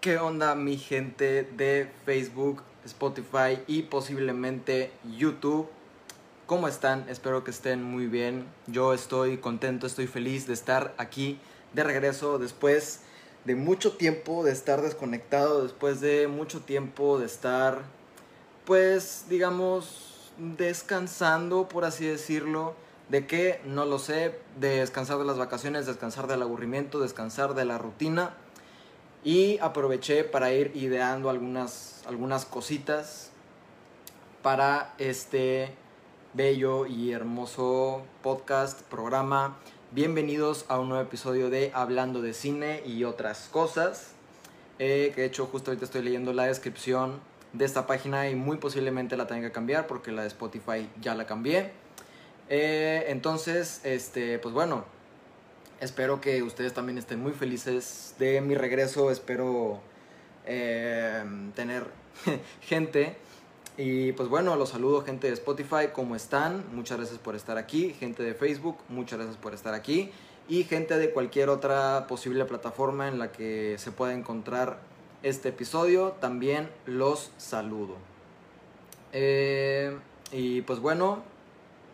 ¿Qué onda mi gente de Facebook, Spotify y posiblemente YouTube? ¿Cómo están? Espero que estén muy bien. Yo estoy contento, estoy feliz de estar aquí de regreso después de mucho tiempo de estar desconectado, después de mucho tiempo de estar, pues, digamos, descansando, por así decirlo. ¿De qué? No lo sé. De descansar de las vacaciones, descansar del aburrimiento, descansar de la rutina. Y aproveché para ir ideando algunas, algunas cositas para este bello y hermoso podcast, programa. Bienvenidos a un nuevo episodio de Hablando de Cine y otras cosas. Eh, que de hecho justo ahorita estoy leyendo la descripción de esta página y muy posiblemente la tenga que cambiar porque la de Spotify ya la cambié. Eh, entonces, este, pues bueno, espero que ustedes también estén muy felices de mi regreso. Espero eh, tener gente. Y pues bueno, los saludo gente de Spotify, ¿cómo están? Muchas gracias por estar aquí. Gente de Facebook, muchas gracias por estar aquí. Y gente de cualquier otra posible plataforma en la que se pueda encontrar este episodio, también los saludo. Eh, y pues bueno,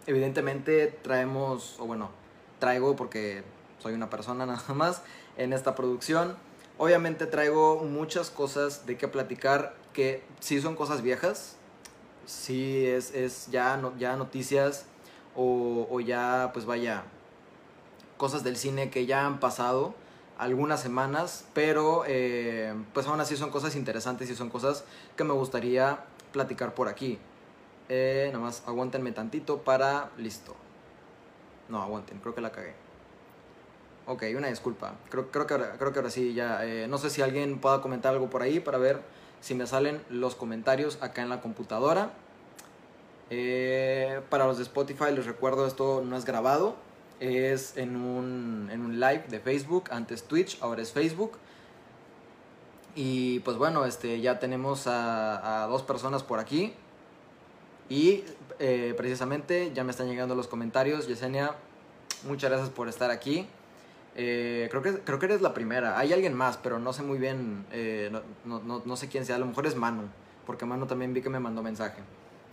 evidentemente traemos, o bueno, traigo porque soy una persona nada más en esta producción. Obviamente traigo muchas cosas de qué platicar que sí son cosas viejas, sí es, es ya, no, ya noticias o, o ya pues vaya cosas del cine que ya han pasado algunas semanas, pero eh, pues aún así son cosas interesantes y son cosas que me gustaría platicar por aquí. Eh, nada más aguántenme tantito para... Listo. No, aguanten, creo que la cagué. Ok, una disculpa. Creo, que, ahora, creo que ahora sí ya... Eh, no sé si alguien pueda comentar algo por ahí para ver si me salen los comentarios acá en la computadora. Eh, para los de Spotify les recuerdo, esto no es grabado. Es en un, en un live de Facebook, antes Twitch, ahora es Facebook. Y pues bueno, este, ya tenemos a, a dos personas por aquí. Y eh, precisamente ya me están llegando los comentarios. Yesenia, muchas gracias por estar aquí. Eh, creo, que, creo que eres la primera. Hay alguien más, pero no sé muy bien. Eh, no, no, no, sé quién sea. A lo mejor es Manu. Porque Manu también vi que me mandó mensaje.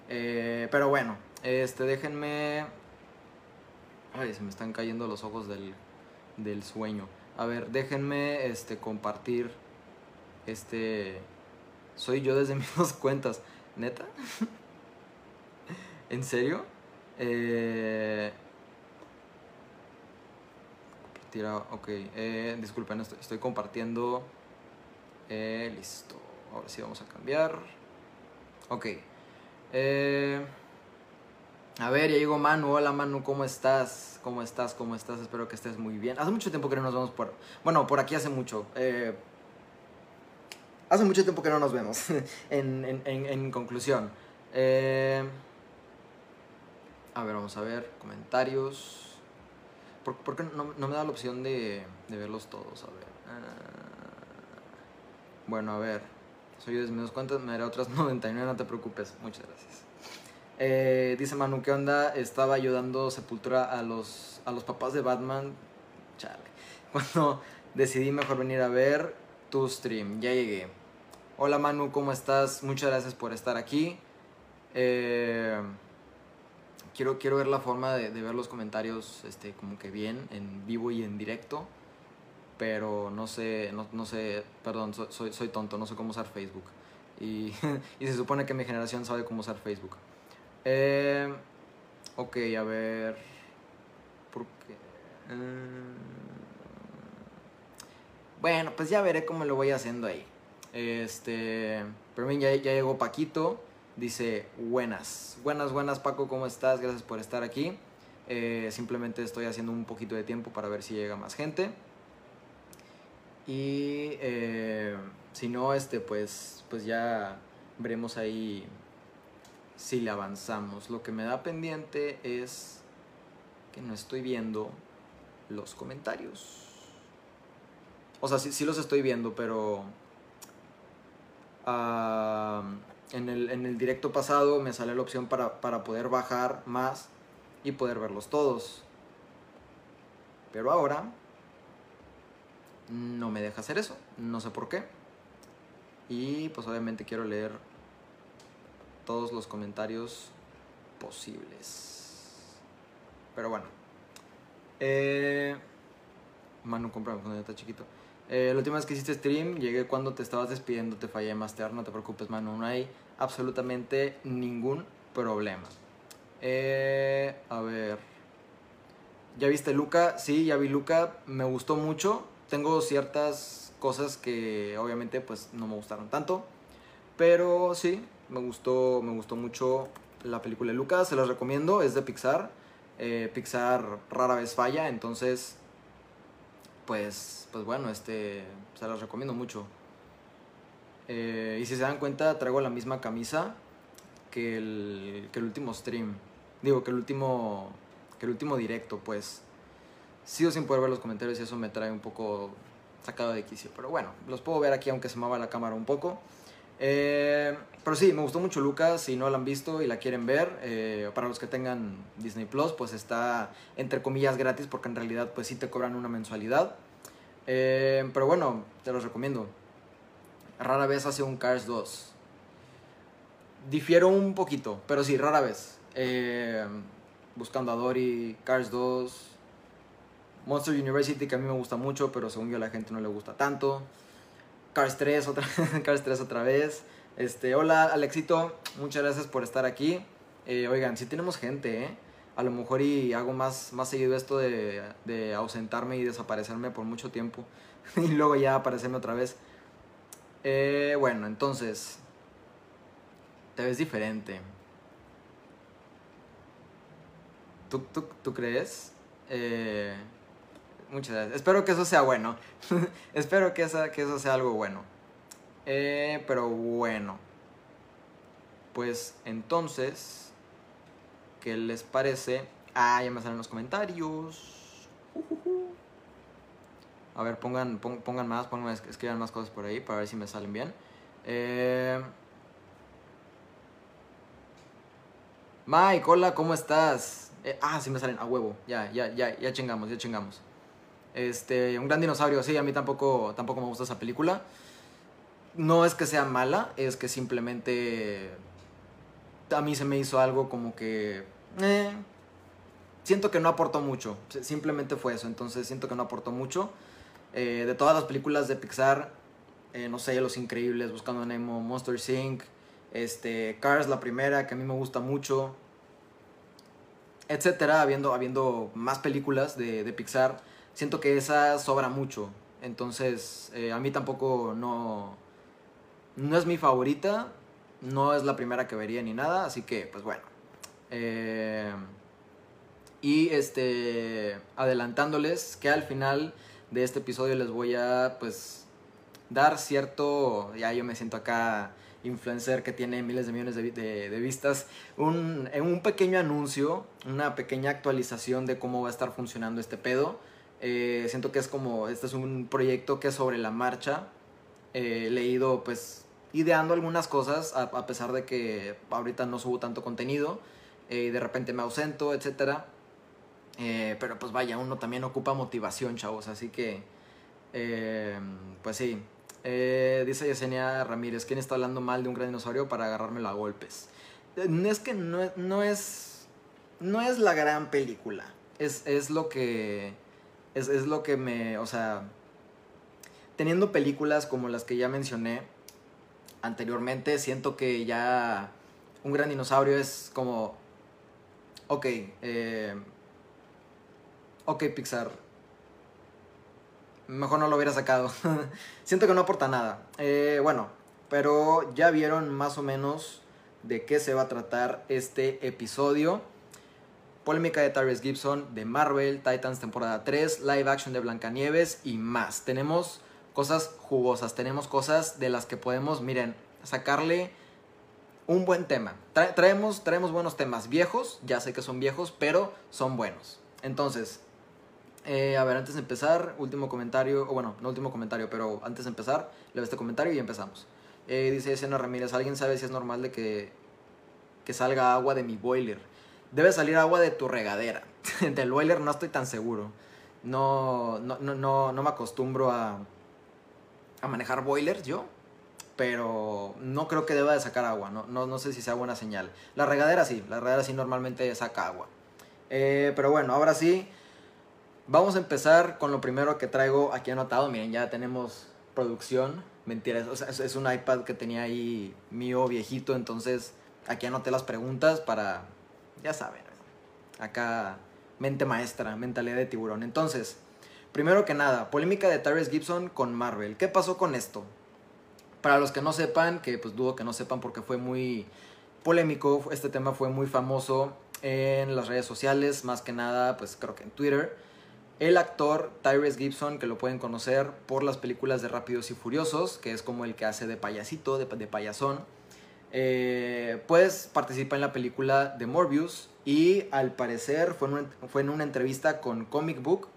Eh, pero bueno, este, déjenme. Ay, se me están cayendo los ojos del, del sueño. A ver, déjenme este, compartir. Este. Soy yo desde mis dos cuentas. ¿Neta? ¿En serio? Eh, tira, ok. Eh, disculpen, estoy, compartiendo. Eh, listo. Ahora sí vamos a cambiar. Ok. Eh, a ver, ya llegó Manu. Hola Manu, ¿cómo estás? ¿Cómo estás? ¿Cómo estás? Espero que estés muy bien. Hace mucho tiempo que no nos vemos por... Bueno, por aquí hace mucho. Eh, hace mucho tiempo que no nos vemos. en, en, conclusión. A ver, vamos a ver. Comentarios. ¿Por, qué no, no, me da la opción de, de verlos todos? A ver. Uh, bueno, a ver. Soy de mis cuentas, me daré otras 99, no te preocupes. Muchas gracias. Eh, dice Manu, ¿qué onda? Estaba ayudando Sepultura a los, a los papás de Batman. Chale. Cuando decidí mejor venir a ver tu stream. Ya llegué. Hola Manu, ¿cómo estás? Muchas gracias por estar aquí. Eh, quiero, quiero ver la forma de, de, ver los comentarios este, como que bien, en vivo y en directo. Pero no sé, no, no sé, perdón, soy, soy, tonto, no sé cómo usar Facebook. Y, y, se supone que mi generación sabe cómo usar Facebook. Eh, ok, a ver. ¿Por qué? Eh, bueno, pues ya veré cómo lo voy haciendo ahí. Este. Pero bien, ya, ya llegó Paquito. Dice, buenas, buenas, buenas Paco, ¿cómo estás? Gracias por estar aquí. Eh, simplemente estoy haciendo un poquito de tiempo para ver si llega más gente. Y eh, si no, este, pues, pues ya veremos ahí si le avanzamos. Lo que me da pendiente es que no estoy viendo los comentarios. O sea, sí, sí los estoy viendo, pero... Uh, en el, en el directo pasado me sale la opción para, para poder bajar más y poder verlos todos. Pero ahora no me deja hacer eso, no sé por qué. Y pues obviamente quiero leer todos los comentarios posibles. Pero bueno. Eh, Manu, compra cuando ya está chiquito. Eh, la última vez que hiciste stream, llegué cuando te estabas despidiendo, te fallé Master, no te preocupes, Manu, no hay absolutamente ningún problema. Eh, a ver. ¿Ya viste Luca? Sí, ya vi Luca, me gustó mucho. Tengo ciertas cosas que obviamente pues no me gustaron tanto, pero sí, me gustó, me gustó mucho la película de Luca, se las recomiendo, es de Pixar. Eh, Pixar rara vez falla, entonces pues, pues bueno, este, se las recomiendo mucho. Eh, y si se dan cuenta, traigo la misma camisa que el, que el último stream. Digo, que el último, que el último directo, pues. Sigo sin poder ver los comentarios y eso me trae un poco sacado de quicio. Pero bueno, los puedo ver aquí aunque se mueva la cámara un poco. Eh, pero sí, me gustó mucho Lucas. Si no la han visto y la quieren ver, eh, para los que tengan Disney Plus, pues está entre comillas gratis porque en realidad pues sí te cobran una mensualidad. Pero bueno, te los recomiendo. Rara vez hace un Cars 2. Difiero un poquito, pero sí, rara vez. buscando a Dory, Cars 2, Monster University que a mí me gusta mucho, pero según yo a la gente no le gusta tanto. Cars 3 otra, Cars 3 otra vez. Este, hola Alexito, muchas gracias por estar aquí. Eh, oigan, si tenemos gente, ¿eh? A lo mejor y hago más, más seguido esto de, de ausentarme y desaparecerme por mucho tiempo. y luego ya aparecerme otra vez. Eh, bueno, entonces. Te ves diferente. ¿Tú, crees? Eh, Muchas gracias. Espero que eso sea bueno. Espero que, que eso sea algo bueno. Eh, pero bueno. Pues entonces, ¿qué les parece? Ah, ya me salen los comentarios. A ver, pongan, pongan más, pongan, escriban más cosas por ahí para ver si me salen bien. Eh... Mike, hola, ¿cómo estás? Eh, ah, sí me salen a huevo. Ya, ya, ya, ya chingamos, ya chingamos. Este, un gran dinosaurio, sí, a mí tampoco, tampoco me gusta esa película. No es que sea mala, es que simplemente a mí se me hizo algo como que... Eh, siento que no aportó mucho, simplemente fue eso, entonces siento que no aportó mucho. Eh, de todas las películas de Pixar, eh, no sé, Los Increíbles, Buscando a Nemo, Monster Inc., este, Cars, la primera, que a mí me gusta mucho, etcétera, habiendo, más películas de, de Pixar siento que esa sobra mucho. Entonces, eh, a mí tampoco no, no es mi favorita, no es la primera que vería ni nada, así que, pues bueno. Eh, y este, adelantándoles que al final de este episodio les voy a, pues, dar cierto, ya yo me siento acá influencer que tiene miles de millones de, de, vistas, un, un pequeño anuncio, una pequeña actualización de cómo va a estar funcionando este pedo. Eh, siento que es como, este es un proyecto que sobre la marcha he leído pues ideando algunas cosas a, pesar de que ahorita no subo tanto contenido eh, y de repente me ausento, etc. Eh, pero pues vaya, uno también ocupa motivación, chavos, así que pues sí. dice Yesenia Ramírez, ¿quién está hablando mal de un gran dinosaurio para agarrármelo a golpes? Es que no, no es no es la gran película. Es, es lo que es, es lo que me, o sea, teniendo películas como las que ya mencioné anteriormente, siento que ya un gran dinosaurio es como, ok, eh, ok Pixar, mejor no lo hubiera sacado. siento que no aporta nada. Eh, bueno, pero ya vieron más o menos de qué se va a tratar este episodio polémica de Tyrese Gibson, de Marvel, Titans temporada 3, live action de Blancanieves y más. Tenemos cosas jugosas, tenemos cosas de las que podemos, miren, sacarle un buen tema. traemos, traemos buenos temas viejos, ya sé que son viejos, pero son buenos. Entonces, eh, a ver, antes de empezar, último comentario, o bueno, no último comentario, pero antes de empezar, leo este comentario y empezamos. Eh, dice Sena Ramírez, ¿alguien sabe si es normal de que, que salga agua de mi boiler? debe salir agua de tu regadera. Del boiler no estoy tan seguro. No, no, no, no, me acostumbro a, a manejar boilers yo. pero no creo que deba de sacar agua, no, no, no sé si sea buena señal. La regadera sí, la regadera sí normalmente saca agua. Eh, pero bueno, ahora sí, vamos a empezar con lo primero que traigo aquí anotado. Miren, ya tenemos producción. Mentira, es, es un iPad que tenía ahí mío viejito, entonces aquí anoté las preguntas para, ya saben, acá mente maestra, mentalidad de tiburón. Entonces, primero que nada, polémica de Tyrese Gibson con Marvel. ¿Qué pasó con esto? Para los que no sepan, que pues dudo que no sepan porque fue muy polémico, este tema fue muy famoso en las redes sociales, más que nada, pues creo que en Twitter. El actor Tyrese Gibson, que lo pueden conocer por las películas de Rápidos y Furiosos, que es como el que hace de payasito, de, de payasón, eh, pues participa en la película de Morbius y al parecer fue en, una entrevista con Comic Book.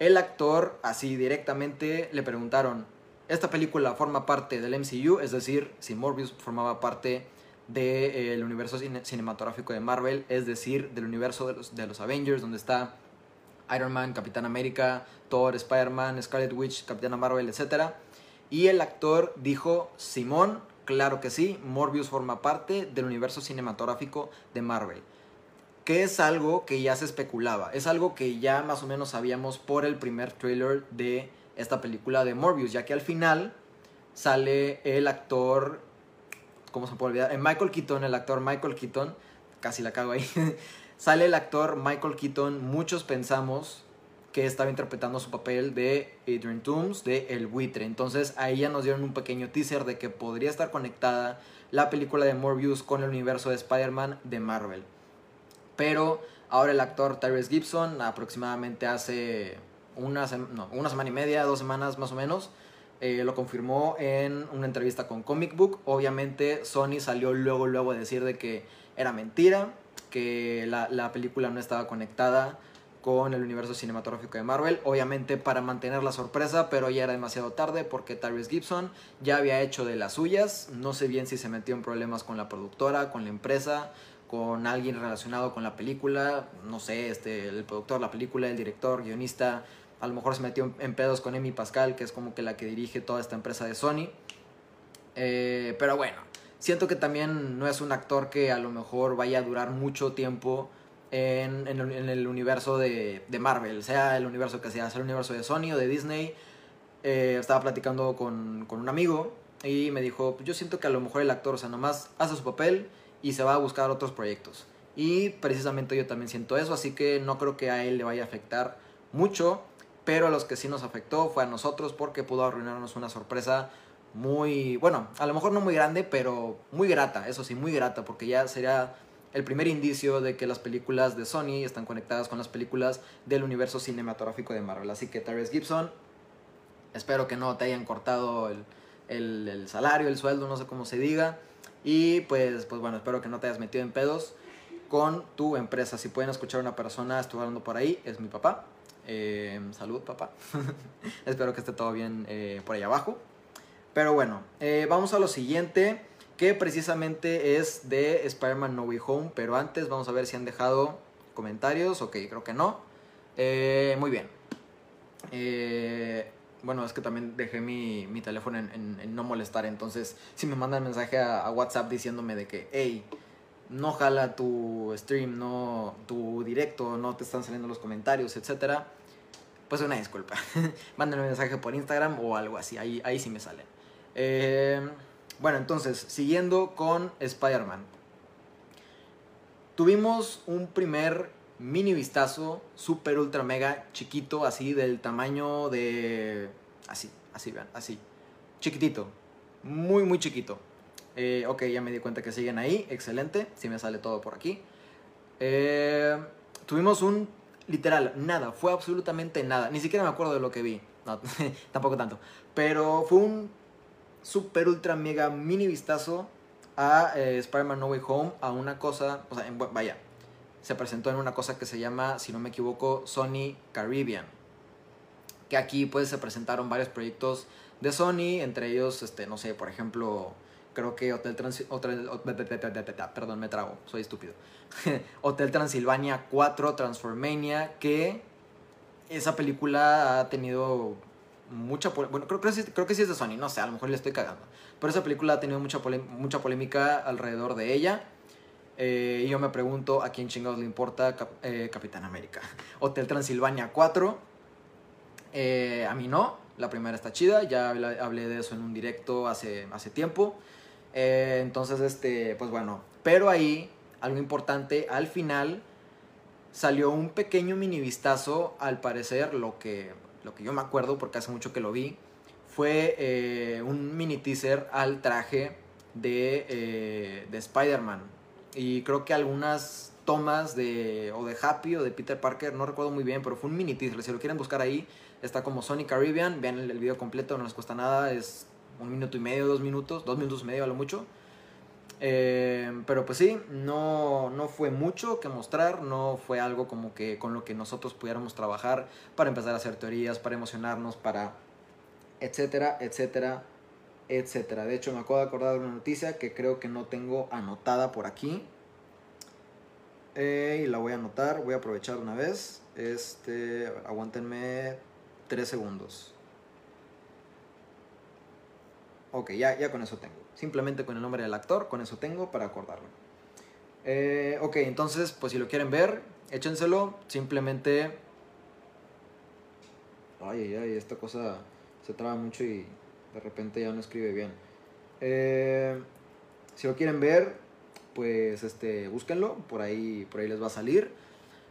El actor, así directamente, le preguntaron, ¿esta película forma parte del MCU? Es decir, si Morbius formaba parte del universo cinematográfico de Marvel, es decir, del universo de los, de los Avengers, donde está Iron Man, Capitán América, Thor, Spider-Man, Scarlet Witch, Capitana Marvel, etc. Y el actor dijo, Simón, claro que sí, Morbius forma parte del universo cinematográfico de Marvel. Que es algo que ya se especulaba, es algo que ya más o menos sabíamos por el primer trailer de esta película de Morbius, ya que al final sale el actor ¿cómo se puede olvidar? En Michael Keaton, el actor Michael Keaton, casi la cago ahí, sale el actor Michael Keaton, muchos pensamos que estaba interpretando su papel de Adrian Toomes, de El Buitre. Entonces ahí ya nos dieron un pequeño teaser de que podría estar conectada la película de Morbius con el universo de Spider-Man de Marvel. Pero ahora el actor Tyrese Gibson, aproximadamente hace una, semana y media, dos semanas más o menos, eh, lo confirmó en una entrevista con Comic Book. Obviamente Sony salió luego, luego a decir de que era mentira, que la, la, película no estaba conectada con el universo cinematográfico de Marvel. Obviamente para mantener la sorpresa, pero ya era demasiado tarde porque Tyrese Gibson ya había hecho de las suyas. No sé bien si se metió en problemas con la productora, con la empresa, con alguien relacionado con la película. No sé, este, el productor, la película, el director, guionista a lo mejor se metió en pedos con Emi Pascal, que es como que la que dirige toda esta empresa de Sony. Eh, pero bueno, siento que también no es un actor que a lo mejor vaya a durar mucho tiempo en, en, el universo de, de, Marvel, sea el universo que sea, sea el universo de Sony o de Disney. Eh, estaba platicando con, con, un amigo y me dijo, yo siento que a lo mejor el actor, o sea, nomás hace su papel y se va a buscar otros proyectos. Y precisamente yo también siento eso, así que no creo que a él le vaya a afectar mucho pero a los que sí nos afectó fue a nosotros porque pudo arruinarnos una sorpresa muy, bueno, a lo mejor no muy grande, pero muy grata, eso sí, muy grata, porque ya sería el primer indicio de que las películas de Sony están conectadas con las películas del universo cinematográfico de Marvel. Así que Tyrese Gibson, espero que no te hayan cortado el, el, salario, el sueldo, no sé cómo se diga. Y pues, pues bueno, espero que no te hayas metido en pedos con tu empresa. Si pueden escuchar a una persona, estoy hablando por ahí, es mi papá. Eh, salud, papá. Espero que esté todo bien eh, por ahí abajo. Pero bueno, eh, vamos a lo siguiente, que precisamente es de Spider-Man No Way Home. Pero antes vamos a ver si han dejado comentarios. Ok, creo que no. muy bien. bueno, es que también dejé mi, mi teléfono en, en, no molestar. Entonces, si me mandan mensaje a, a WhatsApp diciéndome de que, hey, no jala tu stream, no tu directo, no te están saliendo los comentarios, etcétera, pues una disculpa. Mándenme un mensaje por Instagram o algo así, ahí, ahí sí me salen. Eh, bueno, entonces, siguiendo con Spider-Man. Tuvimos un primer mini vistazo, super ultra mega chiquito, así del tamaño de... Así, así, vean, así. Chiquitito, muy, muy chiquito. Eh, ok, ya me di cuenta que siguen ahí. Excelente. Si me sale todo por aquí. Eh, tuvimos un literal, nada. Fue absolutamente nada. Ni siquiera me acuerdo de lo que vi. No, tampoco tanto. Pero fue un super ultra mega mini vistazo a eh, Spider-Man No Way Home. A una cosa. O sea, vaya. Se presentó en una cosa que se llama, si no me equivoco, Sony Caribbean. Que aquí pues se presentaron varios proyectos de Sony. Entre ellos, este, no sé, por ejemplo creo que Hotel Transilvania, perdón, me trago, soy estúpido. Hotel Transilvania 4 Transformania, que esa película ha tenido mucha bueno creo, creo, creo, que sí es de Sony no sé a lo mejor le estoy cagando. Pero esa película ha tenido mucha mucha polémica alrededor de ella. Eh, y yo me pregunto a quién chingados le importa eh, Capitán América Hotel Transilvania 4 eh, a mí no la primera está chida ya hablé de eso en un directo hace hace tiempo. Entonces este pues bueno pero ahí algo importante al final salió un pequeño mini vistazo, al parecer, lo que, lo que yo me acuerdo, porque hace mucho que lo vi, fue eh, un mini teaser al traje de, eh, de Spider-Man. Y creo que algunas tomas de o de Happy o de Peter Parker, no recuerdo muy bien, pero fue un mini teaser. Si lo quieren buscar ahí, está como Sony Caribbean. Vean el, el video completo, no les cuesta nada. Es un minuto y medio, dos minutos, dos minutos y medio a lo mucho. Eh, pero pues sí, no, no fue mucho que mostrar, no fue algo como que con lo que nosotros pudiéramos trabajar para empezar a hacer teorías, para emocionarnos, para etcétera, etcétera, etcétera. De hecho, me acabo de acordar de una noticia que creo que no tengo anotada por aquí. Eh, y la voy a anotar, voy a aprovechar una vez. Este, aguántenme tres segundos. Ok, ya, ya con eso tengo. Simplemente con el nombre del actor, con eso tengo para acordarlo. Eh, ok, entonces, pues si lo quieren ver, échenselo. Simplemente... Ay, ay, ay, esta cosa se traba mucho y de repente ya no escribe bien. Eh, si lo quieren ver, pues este, búsquenlo, por ahí, por ahí les va a salir.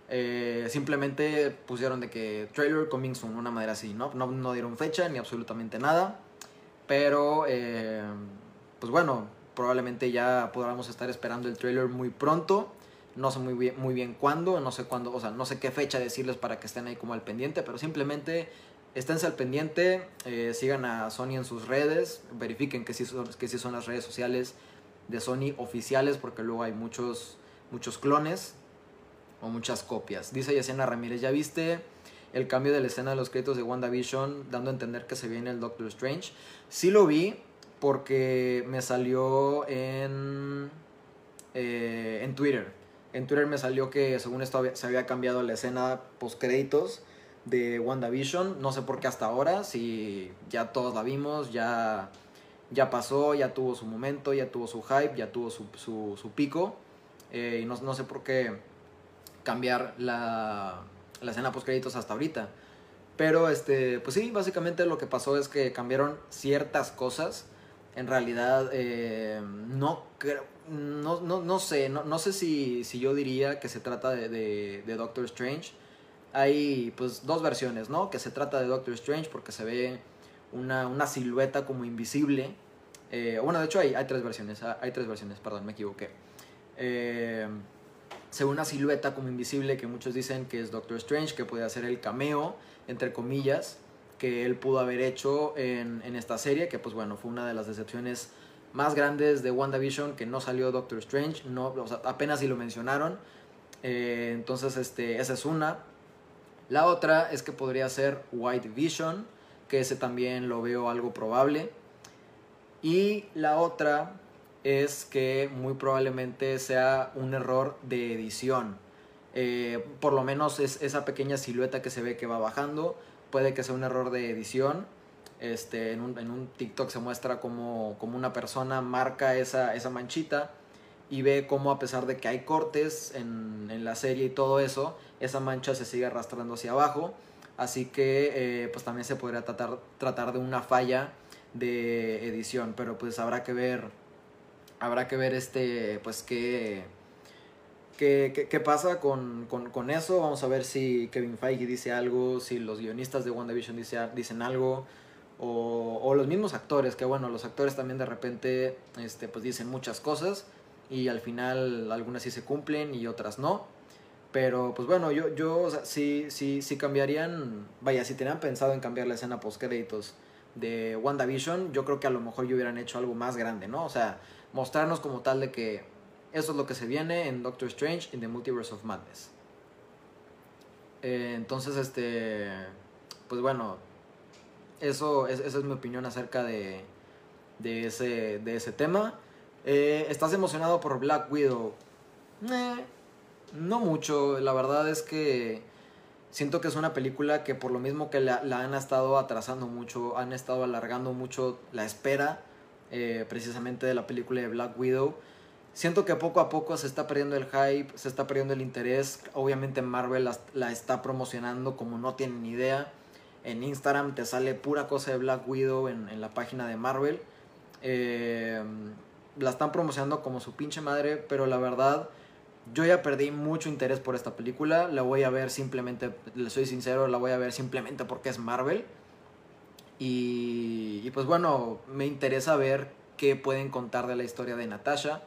Eh, simplemente pusieron de que trailer coming soon, una manera así, ¿no? No, no dieron fecha ni absolutamente nada. Pero, eh, pues bueno, probablemente ya podamos estar esperando el trailer muy pronto. No sé muy bien, muy bien cuándo, no sé cuándo, o sea, no sé qué fecha decirles para que estén ahí como al pendiente, pero simplemente esténse al pendiente, eh, sigan a Sony en sus redes, verifiquen que sí, son, que sí son las redes sociales de Sony oficiales, porque luego hay muchos, muchos clones o muchas copias. Dice Yesenia Ramírez, ¿ya viste el cambio de la escena de los créditos de WandaVision, dando a entender que se viene el Doctor Strange? Sí lo vi porque me salió en, eh, en Twitter. En Twitter me salió que según esto se había cambiado la escena post créditos de WandaVision. No sé por qué hasta ahora, si ya todos la vimos, ya, ya pasó, ya tuvo su momento, ya tuvo su hype, ya tuvo su, su, pico. Eh, y no, no, sé por qué cambiar la, la escena post créditos hasta ahorita. Pero, este, pues sí, básicamente lo que pasó es que cambiaron ciertas cosas. En realidad, eh, no no, no, no, sé, no, no sé si, si, yo diría que se trata de, de, Doctor Strange. Hay pues dos versiones, ¿no? Que se trata de Doctor Strange porque se ve una, una silueta como invisible. Eh, bueno, de hecho hay, hay tres versiones, ah, hay tres versiones, perdón, me equivoqué. Eh, se ve una silueta como invisible que muchos dicen que es Doctor Strange, que puede hacer el cameo entre comillas, que él pudo haber hecho en, esta serie, que pues bueno, fue una de las decepciones más grandes de WandaVision, que no salió Doctor Strange, no, apenas si lo mencionaron. Eh, entonces, este, esa es una. La otra es que podría ser White Vision, que ese también lo veo algo probable. Y la otra es que muy probablemente sea un error de edición. Eh, por lo menos es esa pequeña silueta que se ve que va bajando. Puede que sea un error de edición. Este, en, un, en un TikTok se muestra como, como una persona marca esa, esa manchita y ve cómo a pesar de que hay cortes en, en, la serie y todo eso, esa mancha se sigue arrastrando hacia abajo. Así que eh, pues también se podría tratar, tratar de una falla de edición. Pero pues habrá que ver. Habrá que ver este. pues qué ¿Qué, pasa con, con, con, eso? Vamos a ver si Kevin Feige dice algo, si los guionistas de WandaVision dice, dicen algo, o, o, los mismos actores, que bueno, los actores también de repente este, pues dicen muchas cosas y al final algunas sí se cumplen y otras no. Pero pues bueno, yo, yo o sea, sí, sí, sí cambiarían, vaya, si tenían pensado en cambiar la escena post créditos de WandaVision, yo creo que a lo mejor yo hubieran hecho algo más grande, ¿no? O sea, mostrarnos como tal de que eso es lo que se viene en Doctor Strange in the Multiverse of Madness. Eh, entonces, este. Pues bueno. Eso, esa es mi opinión acerca de, de, ese, de ese tema. Eh, ¿Estás emocionado por Black Widow? Eh, no mucho. La verdad es que Siento que es una película que por lo mismo que la, la han estado atrasando mucho, han estado alargando mucho la espera eh, precisamente de la película de Black Widow. Siento que poco a poco se está perdiendo el hype, se está perdiendo el interés. Obviamente Marvel la, está promocionando como no tienen idea. En Instagram te sale pura cosa de Black Widow en, la página de Marvel. Eh, la están promocionando como su pinche madre, pero la verdad yo ya perdí mucho interés por esta película. La voy a ver simplemente, le soy sincero, la voy a ver simplemente porque es Marvel. Y pues bueno, me interesa ver qué pueden contar de la historia de Natasha.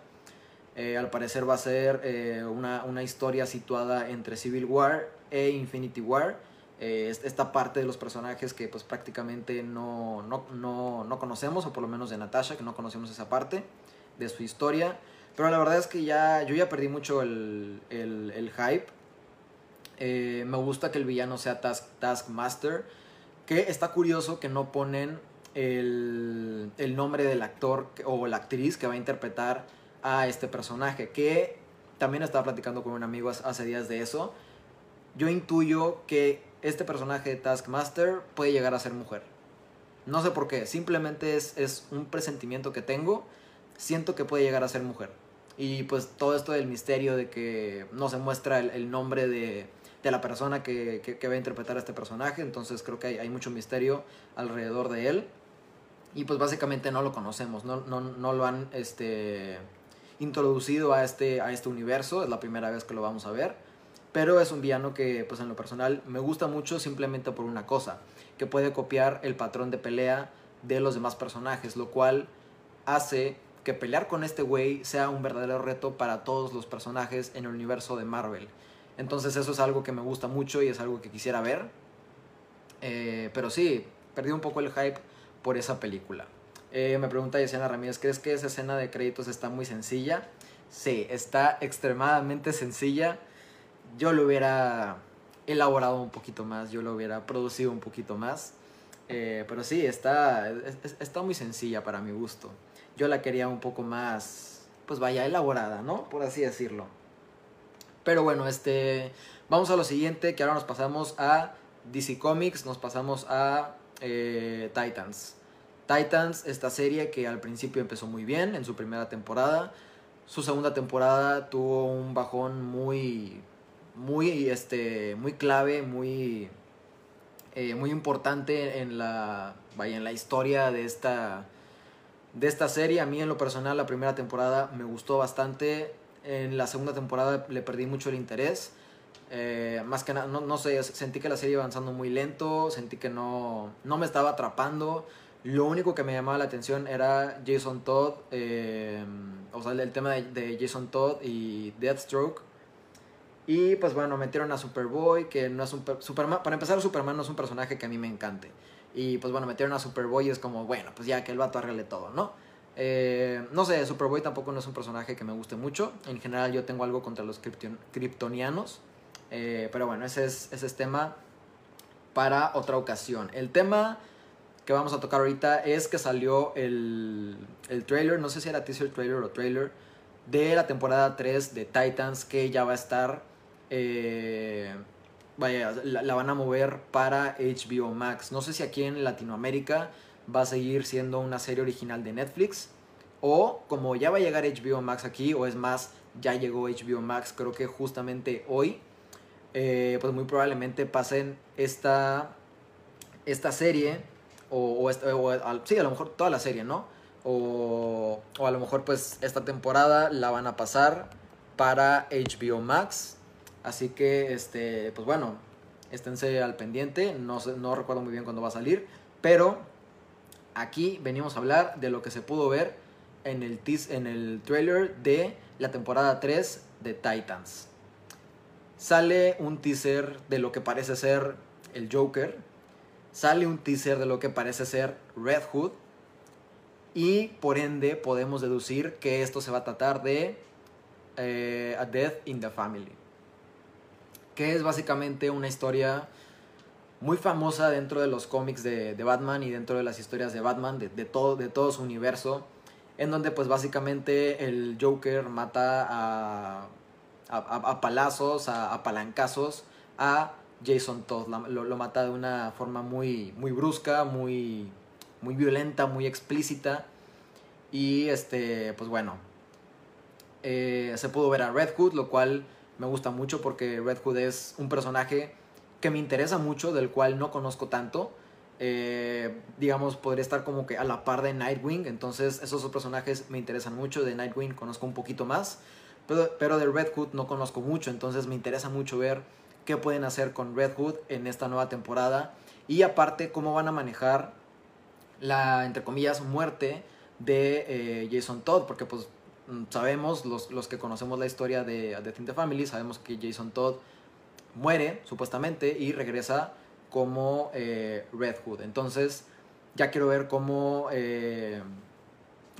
Eh, al parecer va a ser eh, una, una, historia situada entre Civil War e Infinity War. Eh, esta parte de los personajes que pues prácticamente no, no, no, no, conocemos, o por lo menos de Natasha, que no conocemos esa parte de su historia. Pero la verdad es que ya yo ya perdí mucho el, el, hype. me gusta que el villano sea Task, Taskmaster. Que está curioso que no ponen el, el nombre del actor o la actriz que va a interpretar a este personaje, que también estaba platicando con un amigo hace días de eso. Yo intuyo que este personaje de Taskmaster puede llegar a ser mujer. No sé por qué, simplemente es, es un presentimiento que tengo. Siento que puede llegar a ser mujer. Y pues todo esto del misterio de que no se muestra el, nombre de, de, la persona que, que, que, va a interpretar a este personaje. Entonces creo que hay, hay, mucho misterio alrededor de él. Y pues básicamente no lo conocemos, no, no, no lo han este, introducido a este, a este universo, es la primera vez que lo vamos a ver, pero es un villano que pues en lo personal me gusta mucho simplemente por una cosa, que puede copiar el patrón de pelea de los demás personajes, lo cual hace que pelear con este güey sea un verdadero reto para todos los personajes en el universo de Marvel. Entonces eso es algo que me gusta mucho y es algo que quisiera ver. Eh, pero sí, perdí un poco el hype por esa película. Eh, me pregunta Yesenia Ramírez, ¿crees que esa escena de créditos está muy sencilla? Sí, está extremadamente sencilla. Yo lo hubiera elaborado un poquito más, yo lo hubiera producido un poquito más. Eh, pero sí, está, está muy sencilla para mi gusto. Yo la quería un poco más, pues vaya, elaborada, ¿no? Por así decirlo. Pero bueno, este, vamos a lo siguiente, que ahora nos pasamos a DC Comics, nos pasamos a eh, Titans. Titans, esta serie que al principio empezó muy bien en su primera temporada. Su segunda temporada tuvo un bajón muy, muy, este, muy clave, muy, eh, muy importante en la, vaya, en la historia de esta, de esta serie. A mí en lo personal la primera temporada me gustó bastante. En la segunda temporada le perdí mucho el interés. Eh, más que nada, no, no, sé, sentí que la serie iba avanzando muy lento, sentí que no, no me estaba atrapando. Lo único que me llamaba la atención era Jason Todd, eh, o sea, el tema de, Jason Todd y Deathstroke. Y pues bueno, metieron a Superboy, que no es un... Superman, para empezar, Superman no es un personaje que a mí me encante. Y pues bueno, metieron a Superboy y es como, bueno, pues ya que el vato arregle todo, ¿no? Eh, no sé, Superboy tampoco no es un personaje que me guste mucho. En general yo tengo algo contra los kryptonianos. Eh, pero bueno, ese es, ese es tema para otra ocasión. El tema que vamos a tocar ahorita es que salió el, el trailer, no sé si era teaser trailer o trailer, de la temporada 3 de Titans que ya va a estar, eh, vaya, la, van a mover para HBO Max. No sé si aquí en Latinoamérica va a seguir siendo una serie original de Netflix o como ya va a llegar HBO Max aquí, o es más, ya llegó HBO Max, creo que justamente hoy, eh, pues muy probablemente pasen esta, esta serie o, sí, a lo mejor toda la serie, ¿no? O, o a lo mejor pues esta temporada la van a pasar para HBO Max. Así que, este, pues bueno, esténse al pendiente. No, no recuerdo muy bien cuándo va a salir. Pero aquí venimos a hablar de lo que se pudo ver en el, en el trailer de la temporada 3 de Titans. Sale un teaser de lo que parece ser el Joker sale un teaser de lo que parece ser Red Hood y por ende podemos deducir que esto se va a tratar de eh, A Death in the Family, que es básicamente una historia muy famosa dentro de los cómics de, de, Batman y dentro de las historias de Batman, de, de, todo, de todo su universo, en donde pues básicamente el Joker mata a, a, a palazos, a, a palancazos, a Jason Todd. lo, mata de una forma muy, muy brusca, muy, muy violenta, muy explícita. Y este, pues bueno, eh, se pudo ver a Red Hood, lo cual me gusta mucho porque Red Hood es un personaje que me interesa mucho, del cual no conozco tanto. Eh, digamos, podría estar como que a la par de Nightwing. Entonces, esos dos personajes me interesan mucho. De Nightwing conozco un poquito más. Pero, pero de Red Hood no conozco mucho. Entonces, me interesa mucho ver qué pueden hacer con Red Hood en esta nueva temporada. Y aparte, cómo van a manejar la, entre comillas, muerte de eh, Jason Todd. Porque, pues, mm, sabemos, los, los, que conocemos la historia de, The Family, sabemos que Jason Todd muere, supuestamente, y regresa como eh, Red Hood. Entonces, ya quiero ver cómo, eh,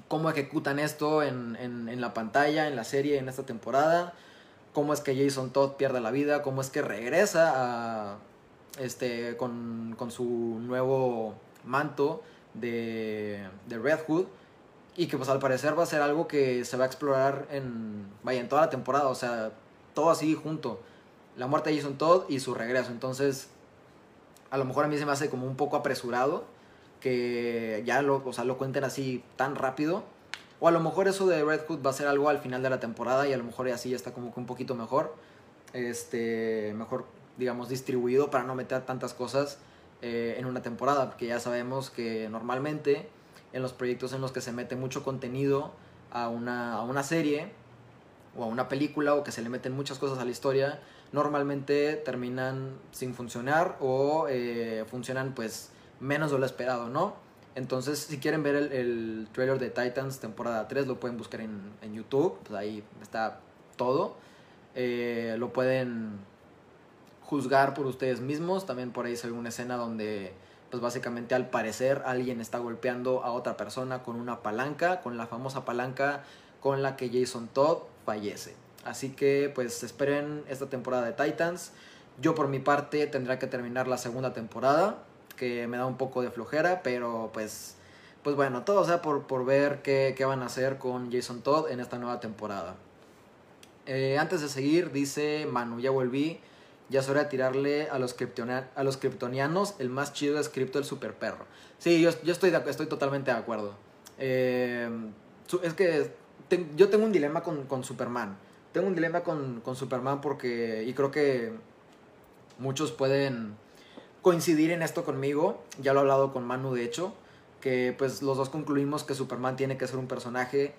cómo ejecutan esto en, en, la pantalla, en la serie, en esta temporada. Cómo es que Jason Todd pierde la vida, cómo es que regresa a, este, con, con su nuevo manto de, de Red Hood y que pues al parecer va a ser algo que se va a explorar en, vaya, en toda la temporada, o sea, todo así junto. La muerte de Jason Todd y su regreso. Entonces, a lo mejor a mí se me hace como un poco apresurado que ya lo, o sea, lo cuenten así tan rápido. O a lo mejor eso de Red Hood va a ser algo al final de la temporada y a lo mejor así ya está como que un poquito mejor. Este, mejor, digamos, distribuido para no meter tantas cosas eh, en una temporada. Porque ya sabemos que normalmente en los proyectos en los que se mete mucho contenido a una, a una serie o a una película o que se le meten muchas cosas a la historia, normalmente terminan sin funcionar o eh, funcionan pues menos de lo esperado, ¿no? Entonces, si quieren ver el, trailer de Titans temporada 3, lo pueden buscar en, YouTube, pues ahí está todo. Eh, lo pueden juzgar por ustedes mismos, también por ahí se ve una escena donde pues básicamente al parecer alguien está golpeando a otra persona con una palanca, con la famosa palanca con la que Jason Todd fallece. Así que pues esperen esta temporada de Titans. Yo por mi parte tendré que terminar la segunda temporada, que me da un poco de flojera, pero pues, pues bueno, todo sea por, por ver qué, qué, van a hacer con Jason Todd en esta nueva temporada. Eh, antes de seguir, dice Manu, ya volví, ya es de tirarle a los, a los kryptonianos, el más chido es Crypto el super perro. Sí, yo, yo estoy, estoy totalmente de acuerdo. Eh, es que yo tengo un dilema con, con Superman tengo un dilema con, con Superman porque, y creo que muchos pueden coincidir en esto conmigo, ya lo he hablado con Manu de hecho, que pues los dos concluimos que Superman tiene que ser un personaje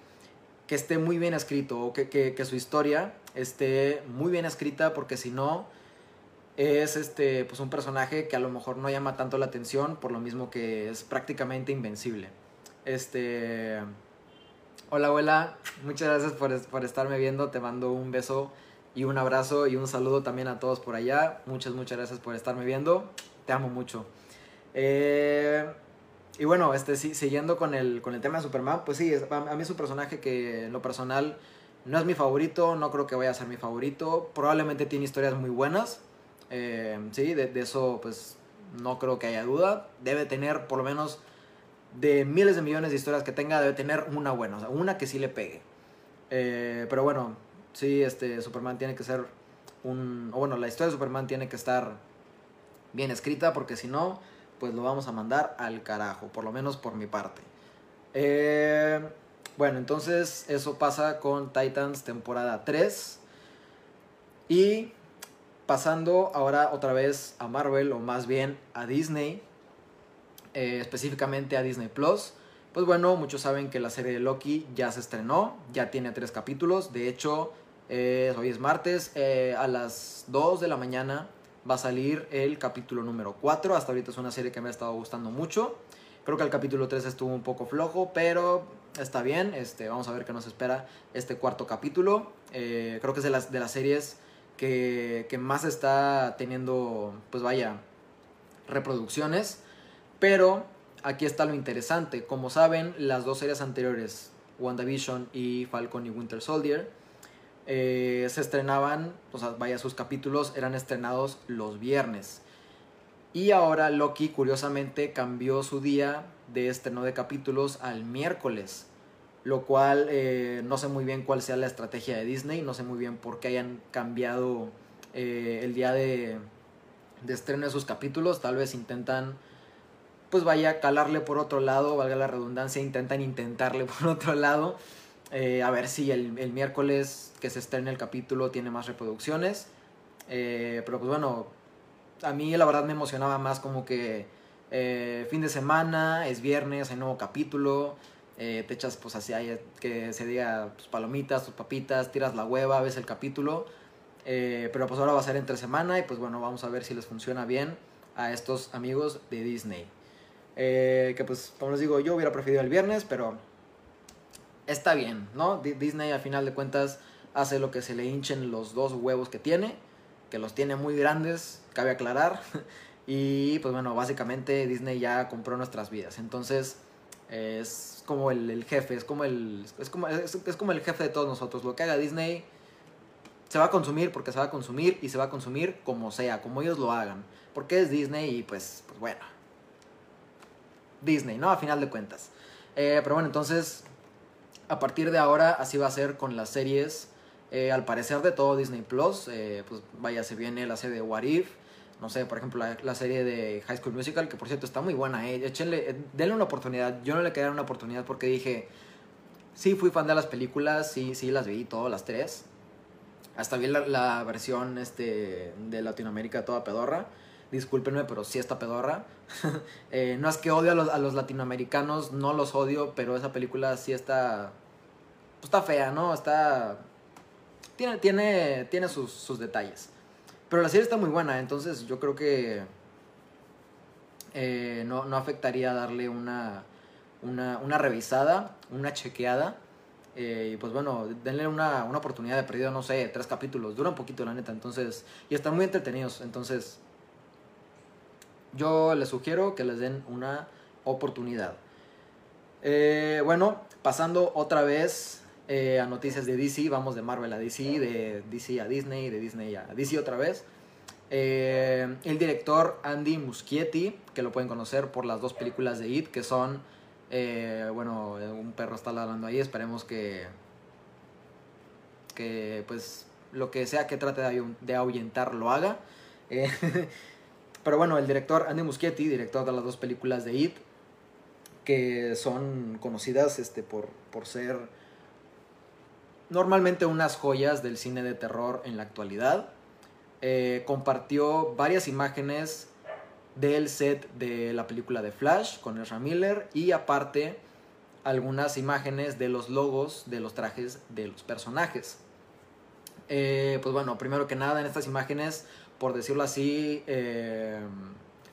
que esté muy bien escrito, o que, su historia esté muy bien escrita, porque si no, es este, pues un personaje que a lo mejor no llama tanto la atención, por lo mismo que es prácticamente invencible. Este Hola abuela, muchas gracias por, estarme viendo, te mando un beso y un abrazo y un saludo también a todos por allá. Muchas, muchas gracias por estarme viendo, te amo mucho. Eh, y bueno, este, sí, siguiendo con el, con el tema de Superman, pues sí, a mí es un personaje que en lo personal no es mi favorito, no creo que vaya a ser mi favorito, probablemente tiene historias muy buenas, eh, sí, de, eso pues no creo que haya duda, debe tener por lo menos de miles de millones de historias que tenga, debe tener una buena, o sea, una que sí le pegue. Eh, pero bueno, sí, este, Superman tiene que ser un... O bueno, la historia de Superman tiene que estar bien escrita, porque si no, pues lo vamos a mandar al carajo, por lo menos por mi parte. Eh, bueno, entonces eso pasa con Titans temporada 3. Y pasando ahora otra vez a Marvel, o más bien a Disney, eh, específicamente a Disney Plus. Pues bueno, muchos saben que la serie de Loki ya se estrenó, ya tiene tres capítulos. De hecho, hoy es martes, eh, a las 2 de la mañana va a salir el capítulo número 4. Hasta ahorita es una serie que me ha estado gustando mucho. Creo que el capítulo 3 estuvo un poco flojo, pero está bien. Este, vamos a ver qué nos espera este cuarto capítulo. creo que es de las, de las series que, que más está teniendo, pues vaya, reproducciones. Pero aquí está lo interesante. Como saben, las dos series anteriores, WandaVision y Falcon y Winter Soldier, eh, se estrenaban, o sea, vaya, sus capítulos eran estrenados los viernes. Y ahora Loki, curiosamente, cambió su día de estreno de capítulos al miércoles. Lo cual eh, no sé muy bien cuál sea la estrategia de Disney, no sé muy bien por qué hayan cambiado eh, el día de de estreno de sus capítulos. Tal vez intentan, pues vaya, calarle por otro lado, valga la redundancia, intentan intentarle por otro lado. Eh, a ver si el, el, miércoles que se estrene el capítulo tiene más reproducciones. Eh, pero pues bueno, a mí la verdad me emocionaba más como que eh, fin de semana, es viernes, hay nuevo capítulo. te echas pues así que se diga tus palomitas, tus papitas, tiras la hueva, ves el capítulo. pero pues ahora va a ser entre semana y pues bueno, vamos a ver si les funciona bien a estos amigos de Disney. que pues como les digo, yo hubiera preferido el viernes, pero está bien, ¿no? Disney a final de cuentas hace lo que se le hinchen los dos huevos que tiene, que los tiene muy grandes, cabe aclarar. Y pues bueno, básicamente Disney ya compró nuestras vidas. Entonces es como el, jefe, es como el, es como, es, como el jefe de todos nosotros. Lo que haga Disney se va a consumir porque se va a consumir y se va a consumir como sea, como ellos lo hagan. Porque es Disney y pues, pues bueno. Disney, ¿no? A final de cuentas. Eh, pero bueno, entonces a partir de ahora así va a ser con las series. Eh, al parecer de todo Disney Plus, eh, pues vaya, se viene la serie de What If, no sé, por ejemplo, la, serie de High School Musical, que por cierto está muy buena, eh. Échenle, denle una oportunidad. Yo no le quedé una oportunidad porque dije, sí fui fan de las películas, sí, sí las vi todas las tres. Hasta vi la, versión este, de Latinoamérica toda pedorra. Discúlpenme, pero sí está pedorra. no es que odio a los, a los latinoamericanos, no los odio, pero esa película sí está pues está fea, ¿no? Está... Tiene, tiene, tiene sus, sus detalles. Pero la serie está muy buena, entonces yo creo que eh, no, no, afectaría darle una, una, una revisada, una chequeada. Eh, y pues bueno, denle una, una oportunidad de perdido, no sé, tres capítulos. Dura un poquito, la neta. Entonces, y están muy entretenidos. Entonces, yo les sugiero que les den una oportunidad. Eh, bueno, pasando otra vez eh, a noticias de DC, vamos de Marvel a DC, de DC a Disney, de Disney a DC otra vez. Eh, el director Andy Muschietti, que lo pueden conocer por las dos películas de It, que son, bueno, un perro está ladrando ahí, esperemos que, que pues lo que sea que trate de ahuyentar lo haga. pero bueno, el director Andy Muschietti, director de las dos películas de It, que son conocidas este, por, por ser normalmente unas joyas del cine de terror en la actualidad. Eh, compartió varias imágenes del set de la película de Flash con Ezra Miller y aparte algunas imágenes de los logos de los trajes de los personajes. Eh, pues bueno, primero que nada en estas imágenes, por decirlo así, eh,